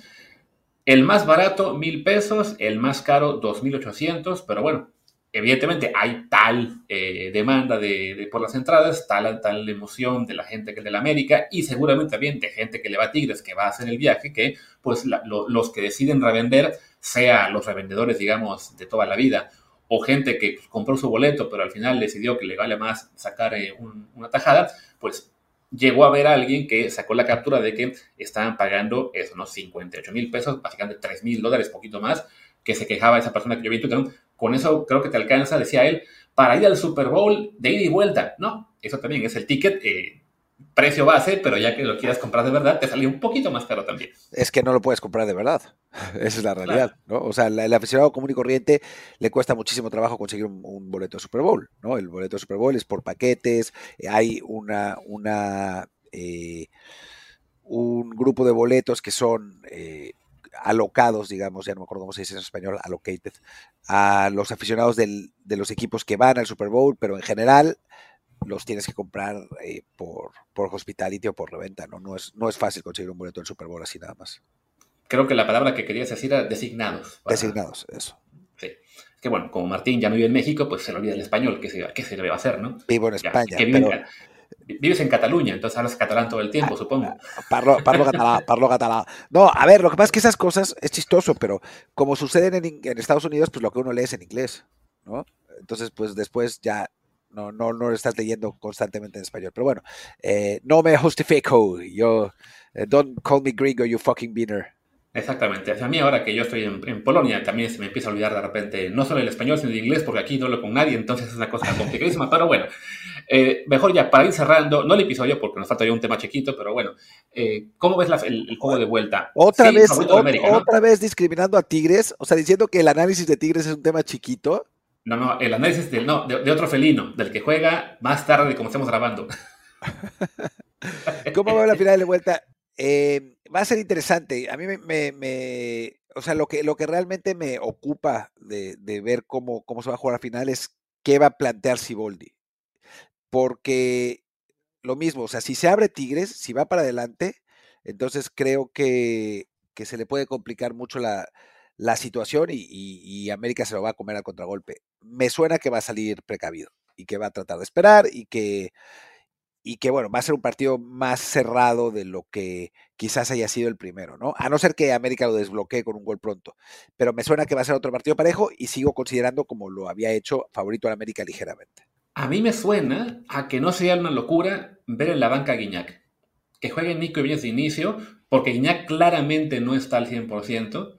B: El más barato, mil pesos. El más caro, 2,800. Pero bueno, evidentemente hay tal eh, demanda de, por las entradas, tal, tal emoción de la gente que es de la América y seguramente también de gente que le va a Tigres, que va a hacer el viaje, que pues los que deciden revender, sea los revendedores, digamos, de toda la vida, o gente que compró su boleto, pero al final decidió que le vale más sacar eh, una tajada, pues llegó a ver a alguien que sacó la captura de que estaban pagando eso, ¿no? 58 mil pesos, básicamente 3 mil dólares, poquito más, que se quejaba esa persona que yo vi en Twitter, con eso creo que te alcanza, decía él, para ir al Super Bowl de ida y vuelta. No, eso también es el ticket, eh, precio base, pero ya que lo quieras comprar de verdad, te sale un poquito más caro también.
A: Es que no lo puedes comprar de verdad. (laughs) Esa es la realidad, ¿no? O sea, el, aficionado común y corriente le cuesta muchísimo trabajo conseguir un, boleto de Super Bowl, ¿no? El boleto de Super Bowl es por paquetes, hay una, una eh, un grupo de boletos que son eh, alocados, digamos, ya no me acuerdo cómo se dice en español, allocated, a los aficionados del, de los equipos que van al Super Bowl, pero en general los tienes que comprar eh, por, por hospitality o por reventa, ¿no? No es, no es fácil conseguir un boleto del Super Bowl así nada más.
B: Creo que la palabra que querías decir era designados.
A: Designados, eso.
B: Sí. Es que bueno, como Martín ya no vive en México, pues se le olvida el español, ¿qué se, qué se le va a hacer, no?
A: Vivo en España, pero
B: vives en Cataluña, entonces hablas catalán todo el tiempo, supongo.
A: Parlo, parlo catalán, (laughs) parlo catalán. No, a ver, lo que pasa es que esas cosas es chistoso, pero como suceden en, Estados Unidos, pues lo que uno lee es en inglés, ¿no? Entonces, pues después ya no, no, no lo estás leyendo constantemente en español. Pero bueno, eh, no me (laughs) justifico. Yo, eh, don't call me gringo, you fucking beaner.
B: Exactamente. A mí ahora que yo estoy en, Polonia también se me empieza a olvidar de repente no solo el español, sino el inglés, porque aquí no hablo con nadie, entonces es una cosa (laughs) complicadísima. pero bueno, eh, mejor ya para ir cerrando, no el episodio porque nos falta ya un tema chiquito, pero bueno, eh, ¿cómo ves el, juego de vuelta?
A: Otra vez, otra vez discriminando a Tigres, o sea, diciendo que el análisis de Tigres es un tema chiquito.
B: No, no, el análisis del, no, de, otro felino, del que juega más tarde de como estamos grabando. (laughs)
A: ¿Cómo va la final de vuelta? Eh, va a ser interesante. A mí me, o sea, lo que, lo que realmente me ocupa de, ver cómo, cómo se va a jugar a final es qué va a plantear Siboldi. Porque lo mismo, o sea, si se abre Tigres, si va para adelante, entonces creo que, se le puede complicar mucho la, situación y, y, América se lo va a comer al contragolpe. Me suena que va a salir precavido y que va a tratar de esperar y que, y que bueno, va a ser un partido más cerrado de lo que quizás haya sido el primero, ¿no? A no ser que América lo desbloquee con un gol pronto. Pero me suena que va a ser otro partido parejo y sigo considerando como lo había hecho favorito al América ligeramente.
B: A mí me suena a que no sea una locura ver en la banca a Guiñac. Que juegue Nico Ibáñez de inicio, porque Guiñac claramente no está al 100%.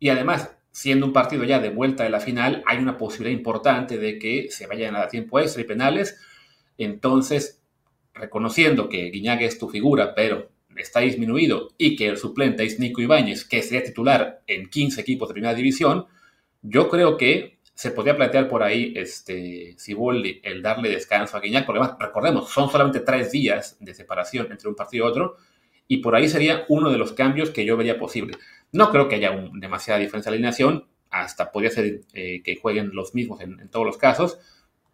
B: Y además, siendo un partido ya de vuelta de la final, hay una posibilidad importante de que se vayan a tiempo extra y penales. Entonces, reconociendo que Guiñaga es tu figura, pero está disminuido y que el suplente es Nico Ibáñez, que sería titular en 15 equipos de primera división, yo creo que se podría plantear por ahí este Siboldi el darle descanso a Guiñac, porque además, recordemos, son solamente tres días de separación entre un partido y otro, y por ahí sería uno de los cambios que yo vería posible. No creo que haya demasiada diferencia de alineación, hasta podría ser eh, que jueguen los mismos en, en todos los casos,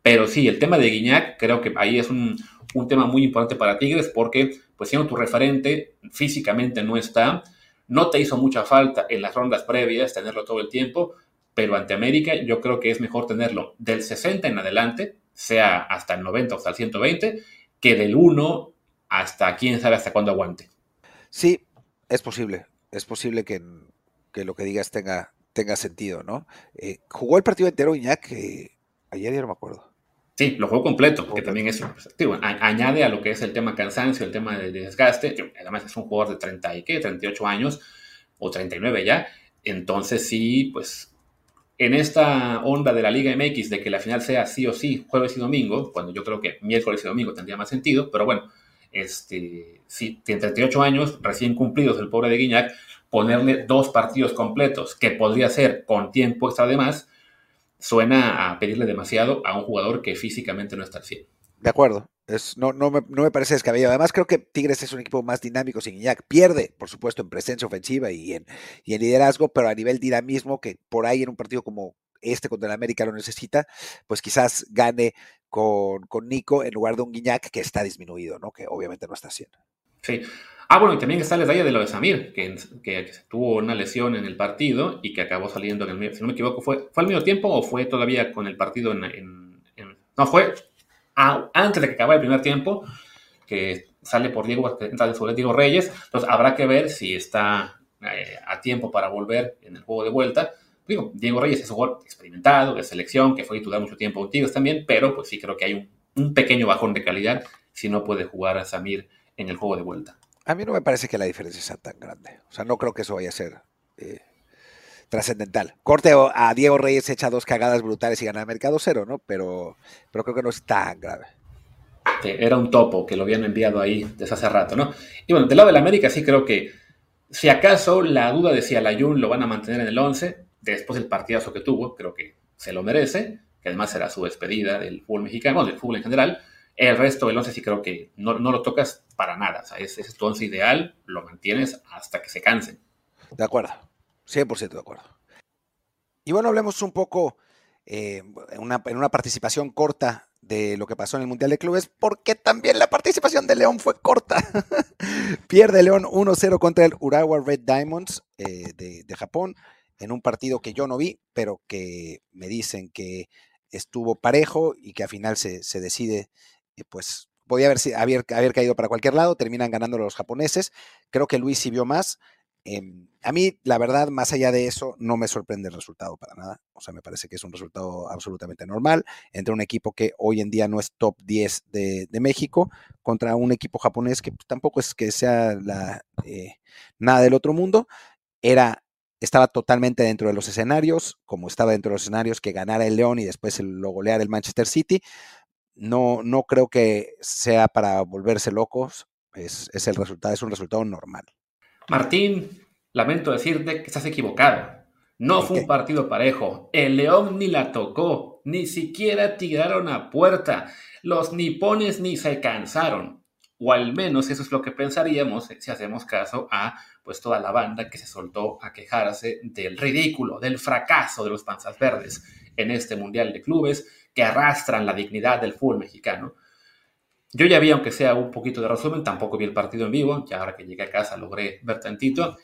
B: pero sí, el tema de Guiñac creo que ahí es un, un tema muy importante para Tigres porque pues siendo tu referente, físicamente no está, no te hizo mucha falta en las rondas previas tenerlo todo el tiempo, pero ante América yo creo que es mejor tenerlo del 60 en adelante, sea hasta el 90 o hasta el 120, que del 1 hasta quién sabe hasta cuándo aguante.
A: Sí, es posible. Es posible que, lo que digas tenga, tenga sentido, ¿no? Eh, jugó el partido entero Iñak ayer ya no me acuerdo.
B: Sí, lo jugó completo, que también es pues, añade a lo que es el tema cansancio, el tema de, desgaste. Además, es un jugador de 30 y qué, 38 años o 39 ya. Entonces, sí, pues en esta onda de la Liga MX de que la final sea sí o sí jueves y domingo, cuando yo creo que miércoles y domingo tendría más sentido, pero bueno, este, sí, tiene 38 años, recién cumplidos el pobre de Guiñac, ponerle dos partidos completos, que podría ser con tiempo extra de más, suena a pedirle demasiado a un jugador que físicamente no está al 100.
A: De acuerdo. Es, no, no, me, no me parece descabellado. Además, creo que Tigres es un equipo más dinámico sin Iñak. Pierde, por supuesto, en presencia ofensiva y en, y en liderazgo, pero a nivel dinamismo, que por ahí en un partido como este contra el América lo necesita, pues quizás gane con, con Nico en lugar de un Guiñac que está disminuido, ¿no? Que obviamente no está haciendo.
B: Sí. Ah, bueno, y también está el detalle de lo de Samir, que, que, tuvo una lesión en el partido y que acabó saliendo en el si no me equivoco, ¿fue, fue al mismo tiempo o fue todavía con el partido en... no, fue antes de que acabe el primer tiempo, que sale por Diego, entra de Diego Reyes, entonces habrá que ver si está eh, a tiempo para volver en el juego de vuelta. Digo, Diego Reyes es un jugador experimentado, de selección, que fue titular mucho tiempo con Tigres también, pero pues sí creo que hay un, un pequeño bajón de calidad si no puede jugar a Samir en el juego de vuelta.
A: A mí no me parece que la diferencia sea tan grande. O sea, no creo que eso vaya a ser eh, trascendental. Corte a Diego Reyes echa dos cagadas brutales y gana el mercado cero, ¿no? Pero, pero creo que no es tan grave.
B: Era un topo que lo habían enviado ahí desde hace rato, ¿no? Y bueno, del lado de la América sí creo que, si acaso la duda de si a Layun lo van a mantener en el 11, después del partidazo que tuvo, creo que se lo merece, que además será su despedida del fútbol mexicano, del fútbol en general. El resto del 11 sí creo que no, lo tocas para nada. O sea, ese es tu 11 ideal, lo mantienes hasta que se cansen.
A: De acuerdo, 100% de acuerdo. Y bueno, hablemos un poco eh, en, una, en, una, participación corta de lo que pasó en el Mundial de Clubes, porque también la participación de León fue corta. (laughs) Pierde León 1-0 contra el Urawa Red Diamonds eh, de, de, Japón, en un partido que yo no vi, pero que me dicen que estuvo parejo y que al final se, se decide, eh, pues podía haber, haber, haber, caído para cualquier lado, terminan ganando los japoneses. Creo que Luis sí vio más. Em, a mí, la verdad, más allá de eso, no me sorprende el resultado para nada. O sea, me parece que es un resultado absolutamente normal entre un equipo que hoy en día no es top 10 de, México contra un equipo japonés que tampoco es que sea la, eh, nada del otro mundo. Era, estaba totalmente dentro de los escenarios, como estaba dentro de los escenarios que ganara el León y después lo goleara el Manchester City. No, no creo que sea para volverse locos. Es, es el resultado, es un resultado normal.
B: Martín, lamento decirte que estás equivocado. No fue un partido parejo. El León ni la tocó, ni siquiera tiraron a puerta. Los nipones ni se cansaron. O al menos eso es lo que pensaríamos si hacemos caso a pues toda la banda que se soltó a quejarse del ridículo, del fracaso de los panzas verdes en este Mundial de Clubes que arrastran la dignidad del fútbol mexicano. Yo ya vi, aunque sea un poquito de resumen, tampoco vi el partido en vivo, ya ahora que llegué a casa logré ver tantito.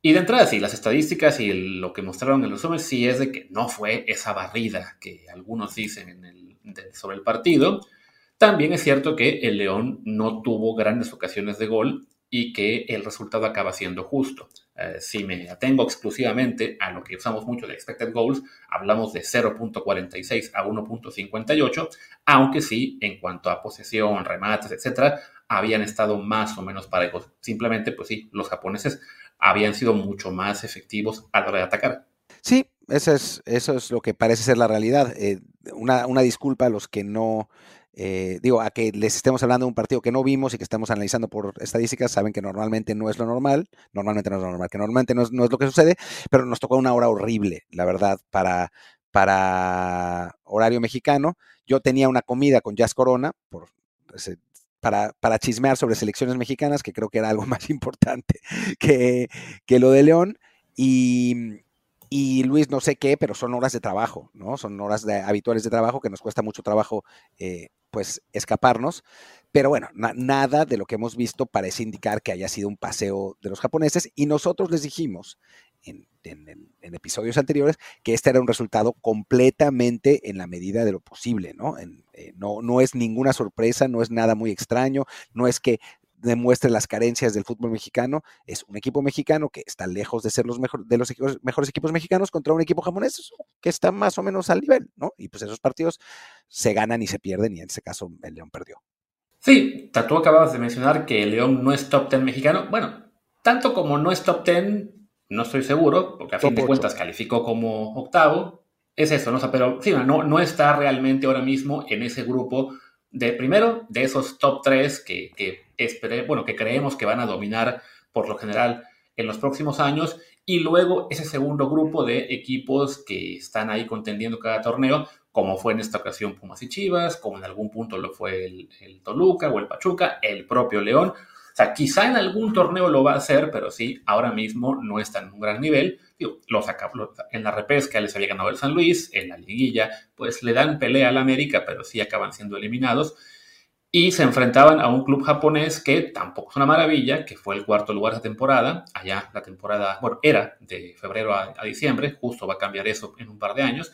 B: Y de entrada, sí, las estadísticas y lo que mostraron en el resumen, sí es de que no fue esa barrida que algunos dicen sobre el partido. También es cierto que el León no tuvo grandes ocasiones de gol y que el resultado acaba siendo justo. Eh, si me atengo exclusivamente a lo que usamos mucho de expected goals, hablamos de 0.46 a 1.58, aunque sí, en cuanto a posesión, remates, etcétera, habían estado más o menos parejos. Simplemente, pues sí, los japoneses habían sido mucho más efectivos a la hora de atacar.
A: Sí, eso es, eso es lo que parece ser la realidad. Eh, una, una disculpa a los que no eh, digo, a que les estemos hablando de un partido que no vimos y que estamos analizando por estadísticas, saben que normalmente no es lo normal, normalmente no es lo normal, que normalmente no es, lo que sucede, pero nos tocó una hora horrible, la verdad, para, para horario mexicano. Yo tenía una comida con Jazz Corona por, para, para, chismear sobre selecciones mexicanas, que creo que era algo (laughs) más importante que, que lo de León. Y, y Luis, no sé qué, pero son horas de trabajo, ¿no? Son horas habituales de trabajo que nos cuesta mucho trabajo eh, pues escaparnos. Pero bueno, nada de lo que hemos visto parece indicar que haya sido un paseo de los japoneses y nosotros les dijimos en, episodios anteriores que este era un resultado completamente en la medida de lo posible, ¿no? Eh, no, no es ninguna sorpresa, no es nada muy extraño, no es que demuestre las carencias del fútbol mexicano. Es un equipo mexicano que está lejos de ser los mejor, de los mejores equipos mexicanos contra un equipo japonés que está más o menos al nivel, ¿no? Y pues esos partidos se ganan y se pierden, y en ese caso el León perdió.
B: Sí, tú acababas de mencionar que el León no es top ten mexicano. Bueno, tanto como no es top ten, no estoy seguro, porque a fin de cuentas calificó como octavo. Es eso, ¿no? pero sí, no, no está realmente ahora mismo en ese grupo de primero, de esos top 3 que, que, bueno, que creemos que van a dominar por lo general en los próximos años, y luego ese segundo grupo de equipos que están ahí contendiendo cada torneo, como fue en esta ocasión Pumas y Chivas, como en algún punto lo fue el, el Toluca o el Pachuca, el propio León. O sea, quizá en algún torneo lo va a hacer, pero sí, ahora mismo no está en un gran nivel los, en la repesca les había ganado el San Luis, en la liguilla, pues le dan pelea al América, pero sí acaban siendo eliminados. Y se enfrentaban a un club japonés que tampoco es una maravilla, que fue el cuarto lugar de temporada. Allá la temporada, bueno, era de febrero a, diciembre, justo va a cambiar eso en un par de años,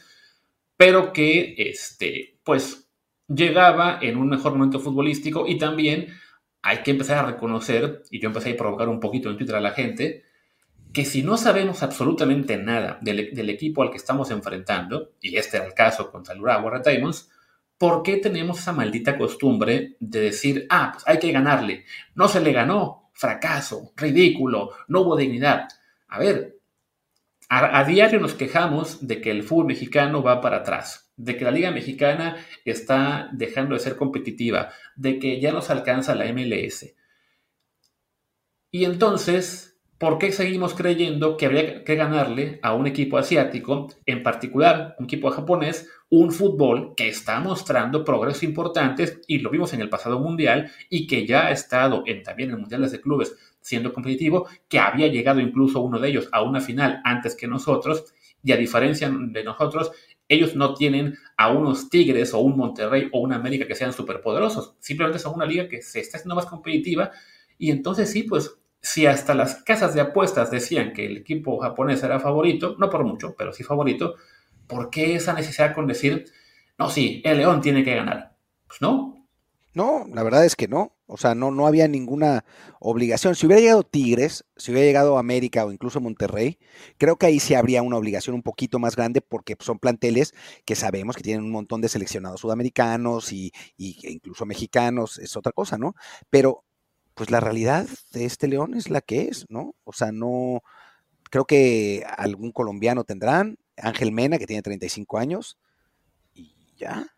B: pero que, este, pues, llegaba en un mejor momento futbolístico y también hay que empezar a reconocer, y yo empecé a provocar un poquito en Twitter a la gente, que si no sabemos absolutamente nada del, equipo al que estamos enfrentando, y este era el caso contra el Urawa Diamonds, ¿por qué tenemos esa maldita costumbre de decir, ah, pues hay que ganarle? No se le ganó, fracaso, ridículo, no hubo dignidad. A ver, a, a diario nos quejamos de que el fútbol mexicano va para atrás, de que la liga mexicana está dejando de ser competitiva, de que ya nos alcanza la MLS. Y entonces ¿por qué seguimos creyendo que habría que ganarle a un equipo asiático, en particular un equipo japonés, un fútbol que está mostrando progresos importantes y lo vimos en el pasado mundial y que ya ha estado en, también en mundiales de clubes siendo competitivo, que había llegado incluso uno de ellos a una final antes que nosotros y a diferencia de nosotros, ellos no tienen a unos Tigres o un Monterrey o una América que sean superpoderosos, simplemente son una liga que se está haciendo más competitiva y entonces sí, pues si hasta las casas de apuestas decían que el equipo japonés era favorito, no por mucho, pero sí favorito, ¿por qué esa necesidad con decir, no, sí, el León tiene que ganar? Pues no.
A: No, la verdad es que no. O sea, no, no había ninguna obligación. Si hubiera llegado Tigres, si hubiera llegado América o incluso Monterrey, creo que ahí sí habría una obligación un poquito más grande porque son planteles que sabemos que tienen un montón de seleccionados sudamericanos y, e incluso mexicanos, es otra cosa, ¿no? Pero pues la realidad de este león es la que es, ¿no? O sea, no, creo que algún colombiano tendrán, Ángel Mena, que tiene 35 años, y ya.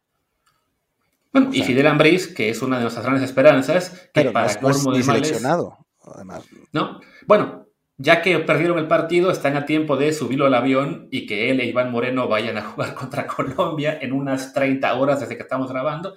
B: Bueno, y Fidel Ambriz, que es una de nuestras grandes esperanzas, que
A: pero para no es, de seleccionado, además.
B: No, bueno, ya que perdieron el partido, están a tiempo de subirlo al avión y que él e Iván Moreno vayan a jugar (laughs) contra Colombia en unas 30 horas desde que estamos grabando.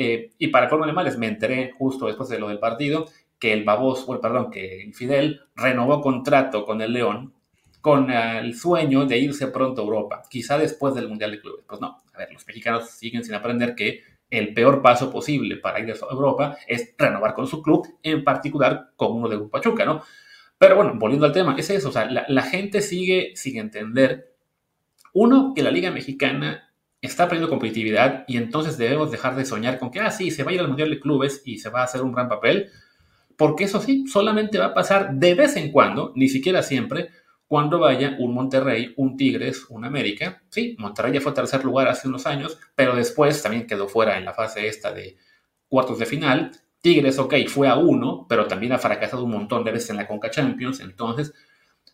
B: Eh, y para colmo de males, me enteré justo después de lo del partido que el baboso, perdón, que Fidel renovó contrato con el León con el sueño de irse pronto a Europa, quizá después del Mundial de Clubes. Pues no, a ver, los mexicanos siguen sin aprender que el peor paso posible para ir a Europa es renovar con su club, en particular con uno de Pachuca, ¿no? Pero bueno, volviendo al tema, es eso, o sea, la, la gente sigue sin entender, uno, que la Liga Mexicana está perdiendo competitividad y entonces debemos dejar de soñar con que, ah, sí, se va a ir al Mundial de Clubes y se va a hacer un gran papel, porque eso sí, solamente va a pasar de vez en cuando, ni siquiera siempre, cuando vaya un Monterrey, un Tigres, un América. Sí, Monterrey ya fue tercer lugar hace unos años, pero después también quedó fuera en la fase esta de cuartos de final. Tigres, ok, fue a uno, pero también ha fracasado un montón de veces en la Conca Champions. Entonces,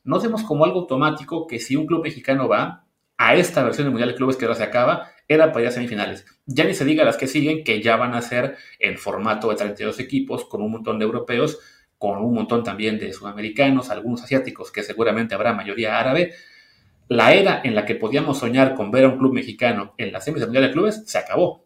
B: no vemos como algo automático que si un club mexicano va, a esta versión del Mundial de Clubes que ahora se acaba, era para ir a semifinales. Ya ni se diga las que siguen, que ya van a ser en formato de 32 equipos, con un montón de europeos, con un montón también de sudamericanos, algunos asiáticos, que seguramente habrá mayoría árabe. La era en la que podíamos soñar con ver a un club mexicano en la Mundial de Clubes se acabó.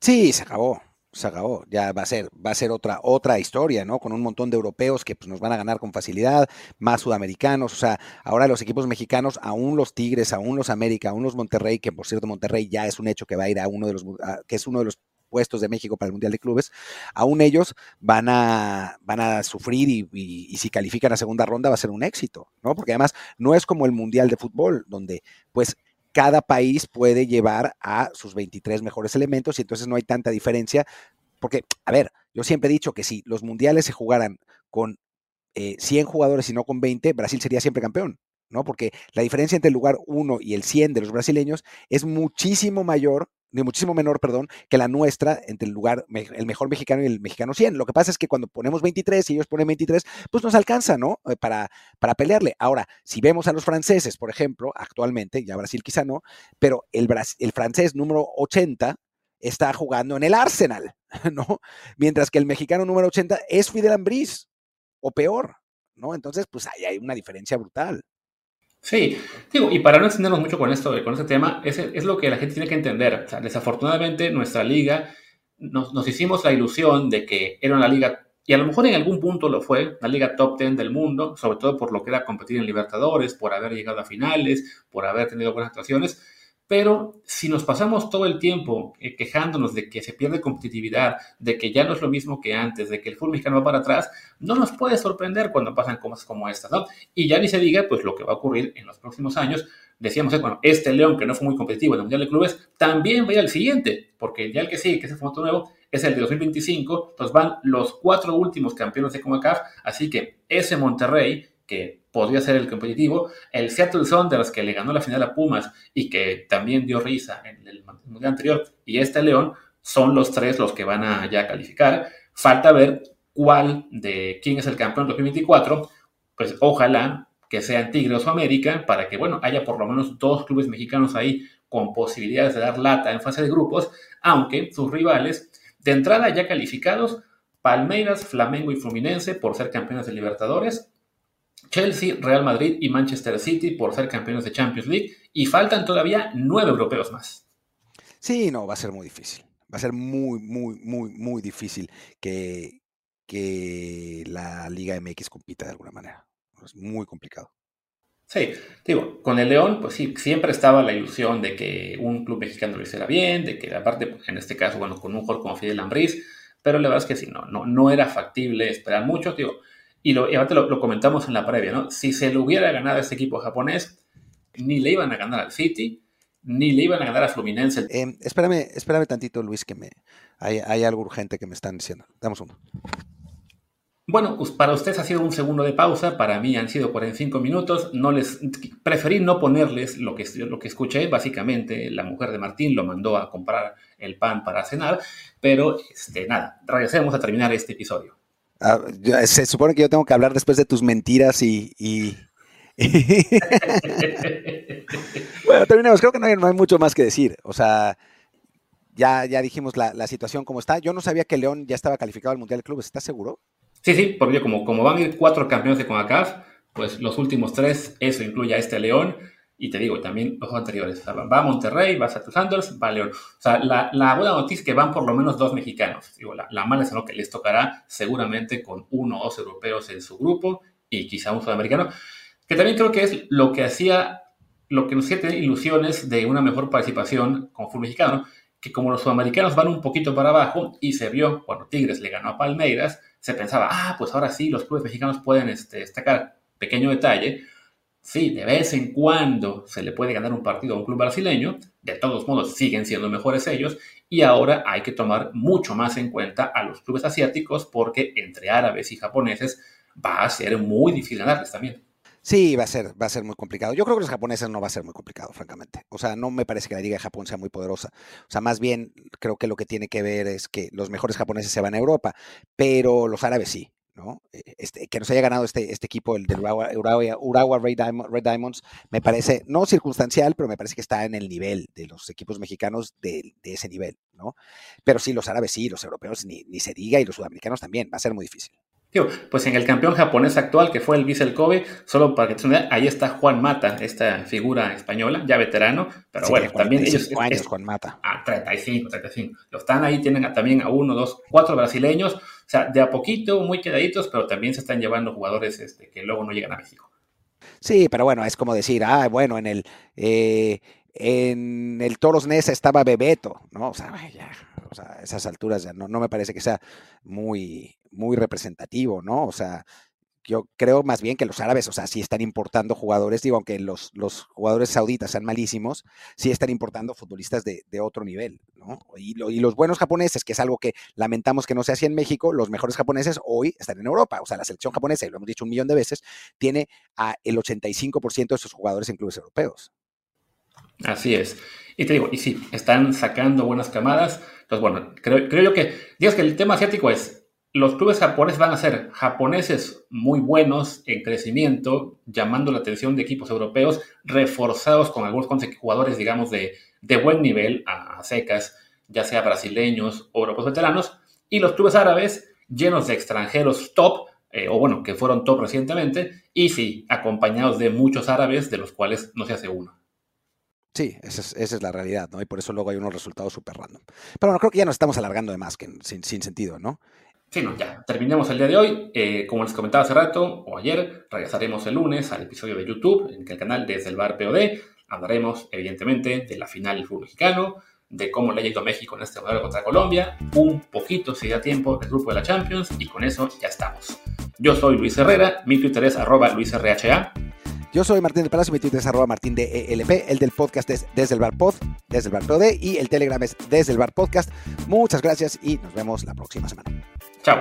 A: Sí, se acabó se acabó, ya va a ser, va a ser otra, otra historia, ¿no? Con un montón de europeos que pues, nos van a ganar con facilidad, más sudamericanos, o sea, ahora los equipos mexicanos, aún los Tigres, aún los América, aún los Monterrey, que por cierto Monterrey ya es un hecho que va a ir a uno de los, que es uno de los puestos de México para el Mundial de Clubes, aún ellos van a, van a sufrir y, y, si califican a segunda ronda va a ser un éxito, ¿no? Porque además no es como el Mundial de Fútbol, donde pues cada país puede llevar a sus 23 mejores elementos y entonces no hay tanta diferencia. Porque, a ver, yo siempre he dicho que si los mundiales se jugaran con 100 eh, jugadores y no con 20, Brasil sería siempre campeón. ¿no? Porque la diferencia entre el lugar 1 y el 100 de los brasileños es muchísimo mayor, ni muchísimo menor, perdón, que la nuestra entre el lugar, el mejor mexicano y el mexicano 100. Lo que pasa es que cuando ponemos 23 y ellos ponen 23, pues nos alcanza, ¿no? Eh, para, para pelearle. Ahora, si vemos a los franceses, por ejemplo, actualmente, ya Brasil quizá no, pero el, el francés número 80 está jugando en el Arsenal, (laughs) ¿no? Mientras que el mexicano número 80 es Fidel Ambriz, o peor, ¿no? Entonces, pues ahí hay una diferencia brutal.
B: Sí, digo, y para no extendernos mucho con esto, con este tema, es, es lo que la gente tiene que entender. Desafortunadamente, nuestra liga, nos, nos, hicimos la ilusión de que era una liga, y a lo mejor en algún punto lo fue, la liga top 10 del mundo, sobre todo por lo que era competir en Libertadores, por haber llegado a finales, por haber tenido buenas actuaciones pero si nos pasamos todo el tiempo eh, quejándonos de que se pierde competitividad, de que ya no es lo mismo que antes, de que el fútbol mexicano va para atrás, no nos puede sorprender cuando pasan cosas como estas, ¿no? Y ya ni se diga, pues, lo que va a ocurrir en los próximos años. Decíamos, eh, bueno, este León, que no fue muy competitivo en el Mundial de Clubes, también va al siguiente, porque ya el que sigue, que es el formato nuevo, es el de 2025, entonces van los cuatro últimos campeones de CONCACAF, así que ese Monterrey, que podría ser el competitivo. El Seattle Saunders, que le ganó la final a Pumas y que también dio risa en el mundial anterior, y este León, son los tres los que van a ya calificar. Falta ver cuál de quién es el campeón 2024. Pues ojalá que sean Tigres o América, para que, bueno, haya por lo menos dos clubes mexicanos ahí con posibilidades de dar lata en fase de grupos, aunque sus rivales de entrada ya calificados, Palmeiras, Flamengo y Fluminense por ser campeones de Libertadores, Chelsea, Real Madrid y Manchester City por ser campeones de Champions League y faltan todavía nueve europeos más.
A: Sí, no, va a ser muy difícil. Va a ser muy, muy, muy, muy difícil que, que la Liga MX compita de alguna manera. Es muy complicado.
B: Sí, digo, con el León, pues sí, siempre estaba la ilusión de que un club mexicano lo hiciera bien, de que aparte, en este caso, bueno, con un jugador como Fidel Ambriz, pero la verdad es que sí, no, no, no era factible esperar mucho, digo, y, lo, lo, comentamos en la previa, ¿no? Si se le hubiera ganado a este equipo japonés, ni le iban a ganar al City, ni le iban a ganar a Fluminense.
A: Eh, espérame, espérame tantito, Luis, que me hay, hay, algo urgente que me están diciendo. Damos uno.
B: Bueno, pues para ustedes ha sido un segundo de pausa, para mí han sido 45 minutos. No les preferí no ponerles lo que, lo que escuché. Básicamente, la mujer de Martín lo mandó a comprar el pan para cenar, pero este, nada, regresemos a terminar este episodio.
A: Ah, se supone que yo tengo que hablar después de tus mentiras y... (laughs) bueno, terminemos. Creo que no hay, mucho más que decir. O sea, ya, ya dijimos la, situación como está. Yo no sabía que León ya estaba calificado al Mundial de Clubes. ¿Estás seguro?
B: Sí, sí, porque como, como van a ir cuatro campeones de CONCACAF, pues los últimos tres, eso incluye a este León. Y te digo, también los anteriores. va a Monterrey, va a Seattle Sanders, va a León. O sea, la, la, buena noticia es que van por lo menos dos mexicanos. Digo, la, la mala es lo que les tocará seguramente con uno o dos europeos en su grupo y quizá un sudamericano. Que también creo que es lo que hacía, lo que nos hacía tener ilusiones de una mejor participación con fútbol mexicano. Que como los sudamericanos van un poquito para abajo y se vio cuando Tigres le ganó a Palmeiras, se pensaba, ah, pues ahora sí, los clubes mexicanos pueden este, destacar. Pequeño detalle, Sí, de vez en cuando se le puede ganar un partido a un club brasileño, de todos modos siguen siendo mejores ellos y ahora hay que tomar mucho más en cuenta a los clubes asiáticos porque entre árabes y japoneses va a ser muy difícil ganarles también.
A: Sí, va a ser, va a ser muy complicado. Yo creo que los japoneses no va a ser muy complicado, francamente. O sea, no me parece que la Liga de Japón sea muy poderosa. O sea, más bien creo que lo que tiene que ver es que los mejores japoneses se van a Europa, pero los árabes sí. ¿No? Eh, este, que nos haya ganado este, este equipo, el de Urawa, Red, Diamonds, me parece, no circunstancial, pero me parece que está en el nivel de los equipos mexicanos de, ese nivel, ¿no? Pero sí, los árabes sí, los europeos ni, ni se diga, y los sudamericanos también, va a ser muy difícil
B: pues en el campeón japonés actual, que fue el Vissel Kobe, solo para que te ahí está Juan Mata, esta figura española, ya veterano, pero bueno, también ellos...
A: años, Juan Mata.
B: Ah, 35, 35. Los están ahí, tienen también a uno, dos, cuatro brasileños, o sea, de a poquito, muy quedaditos, pero también se están llevando jugadores este, que luego no llegan a México.
A: Sí, pero bueno, es como decir, ah, bueno, en el... Eh, en el Toros Nesa estaba Bebeto, ¿no? O sea, ya, O sea, a esas alturas ya no, me parece que sea muy, muy representativo, ¿no? O sea, yo creo más bien que los árabes, o sea, sí están importando jugadores, digo, aunque los, los jugadores sauditas sean malísimos, sí están importando futbolistas de, otro nivel, ¿no? Y, los buenos japoneses, que es algo que lamentamos que no se hacía en México, los mejores japoneses hoy están en Europa, o sea, la selección japonesa, y lo hemos dicho un millón de veces, tiene el 85% de sus jugadores en clubes europeos.
B: Así es. Y te digo, y sí, están sacando buenas camadas. Entonces, bueno, creo, creo yo que, digas que el tema asiático es los clubes japoneses van a ser japoneses muy buenos en crecimiento, llamando la atención de equipos europeos, reforzados con algunos jugadores, digamos, de, buen nivel, a, secas, ya sea brasileños o europeos veteranos, y los clubes árabes llenos de extranjeros top, eh, o bueno, que fueron top recientemente, y sí, acompañados de muchos árabes, de los cuales no se hace uno.
A: Sí, esa es, la realidad, ¿no? Y por eso luego hay unos resultados súper random. Pero bueno, creo que ya nos estamos alargando de más que sin, sin sentido, ¿no?
B: Sí, no, ya. Terminemos el día de hoy. Eh, como les comentaba hace rato o ayer, regresaremos el lunes al episodio de YouTube, en el canal Desde el Bar POD. Hablaremos, evidentemente, de la final del fútbol mexicano, de cómo le ha ido a México en este modelo contra Colombia, un poquito, si da tiempo, del grupo de la Champions, y con eso ya estamos. Yo soy Luis Herrera, mi Twitter es arroba luisrha.
A: Yo soy Martín del Palacio, mi Twitter es arroba martín de ELP, el del podcast es desde el bar pod, desde el bar pod y el Telegram es desde el bar podcast. Muchas gracias y nos vemos la próxima semana.
B: Chao.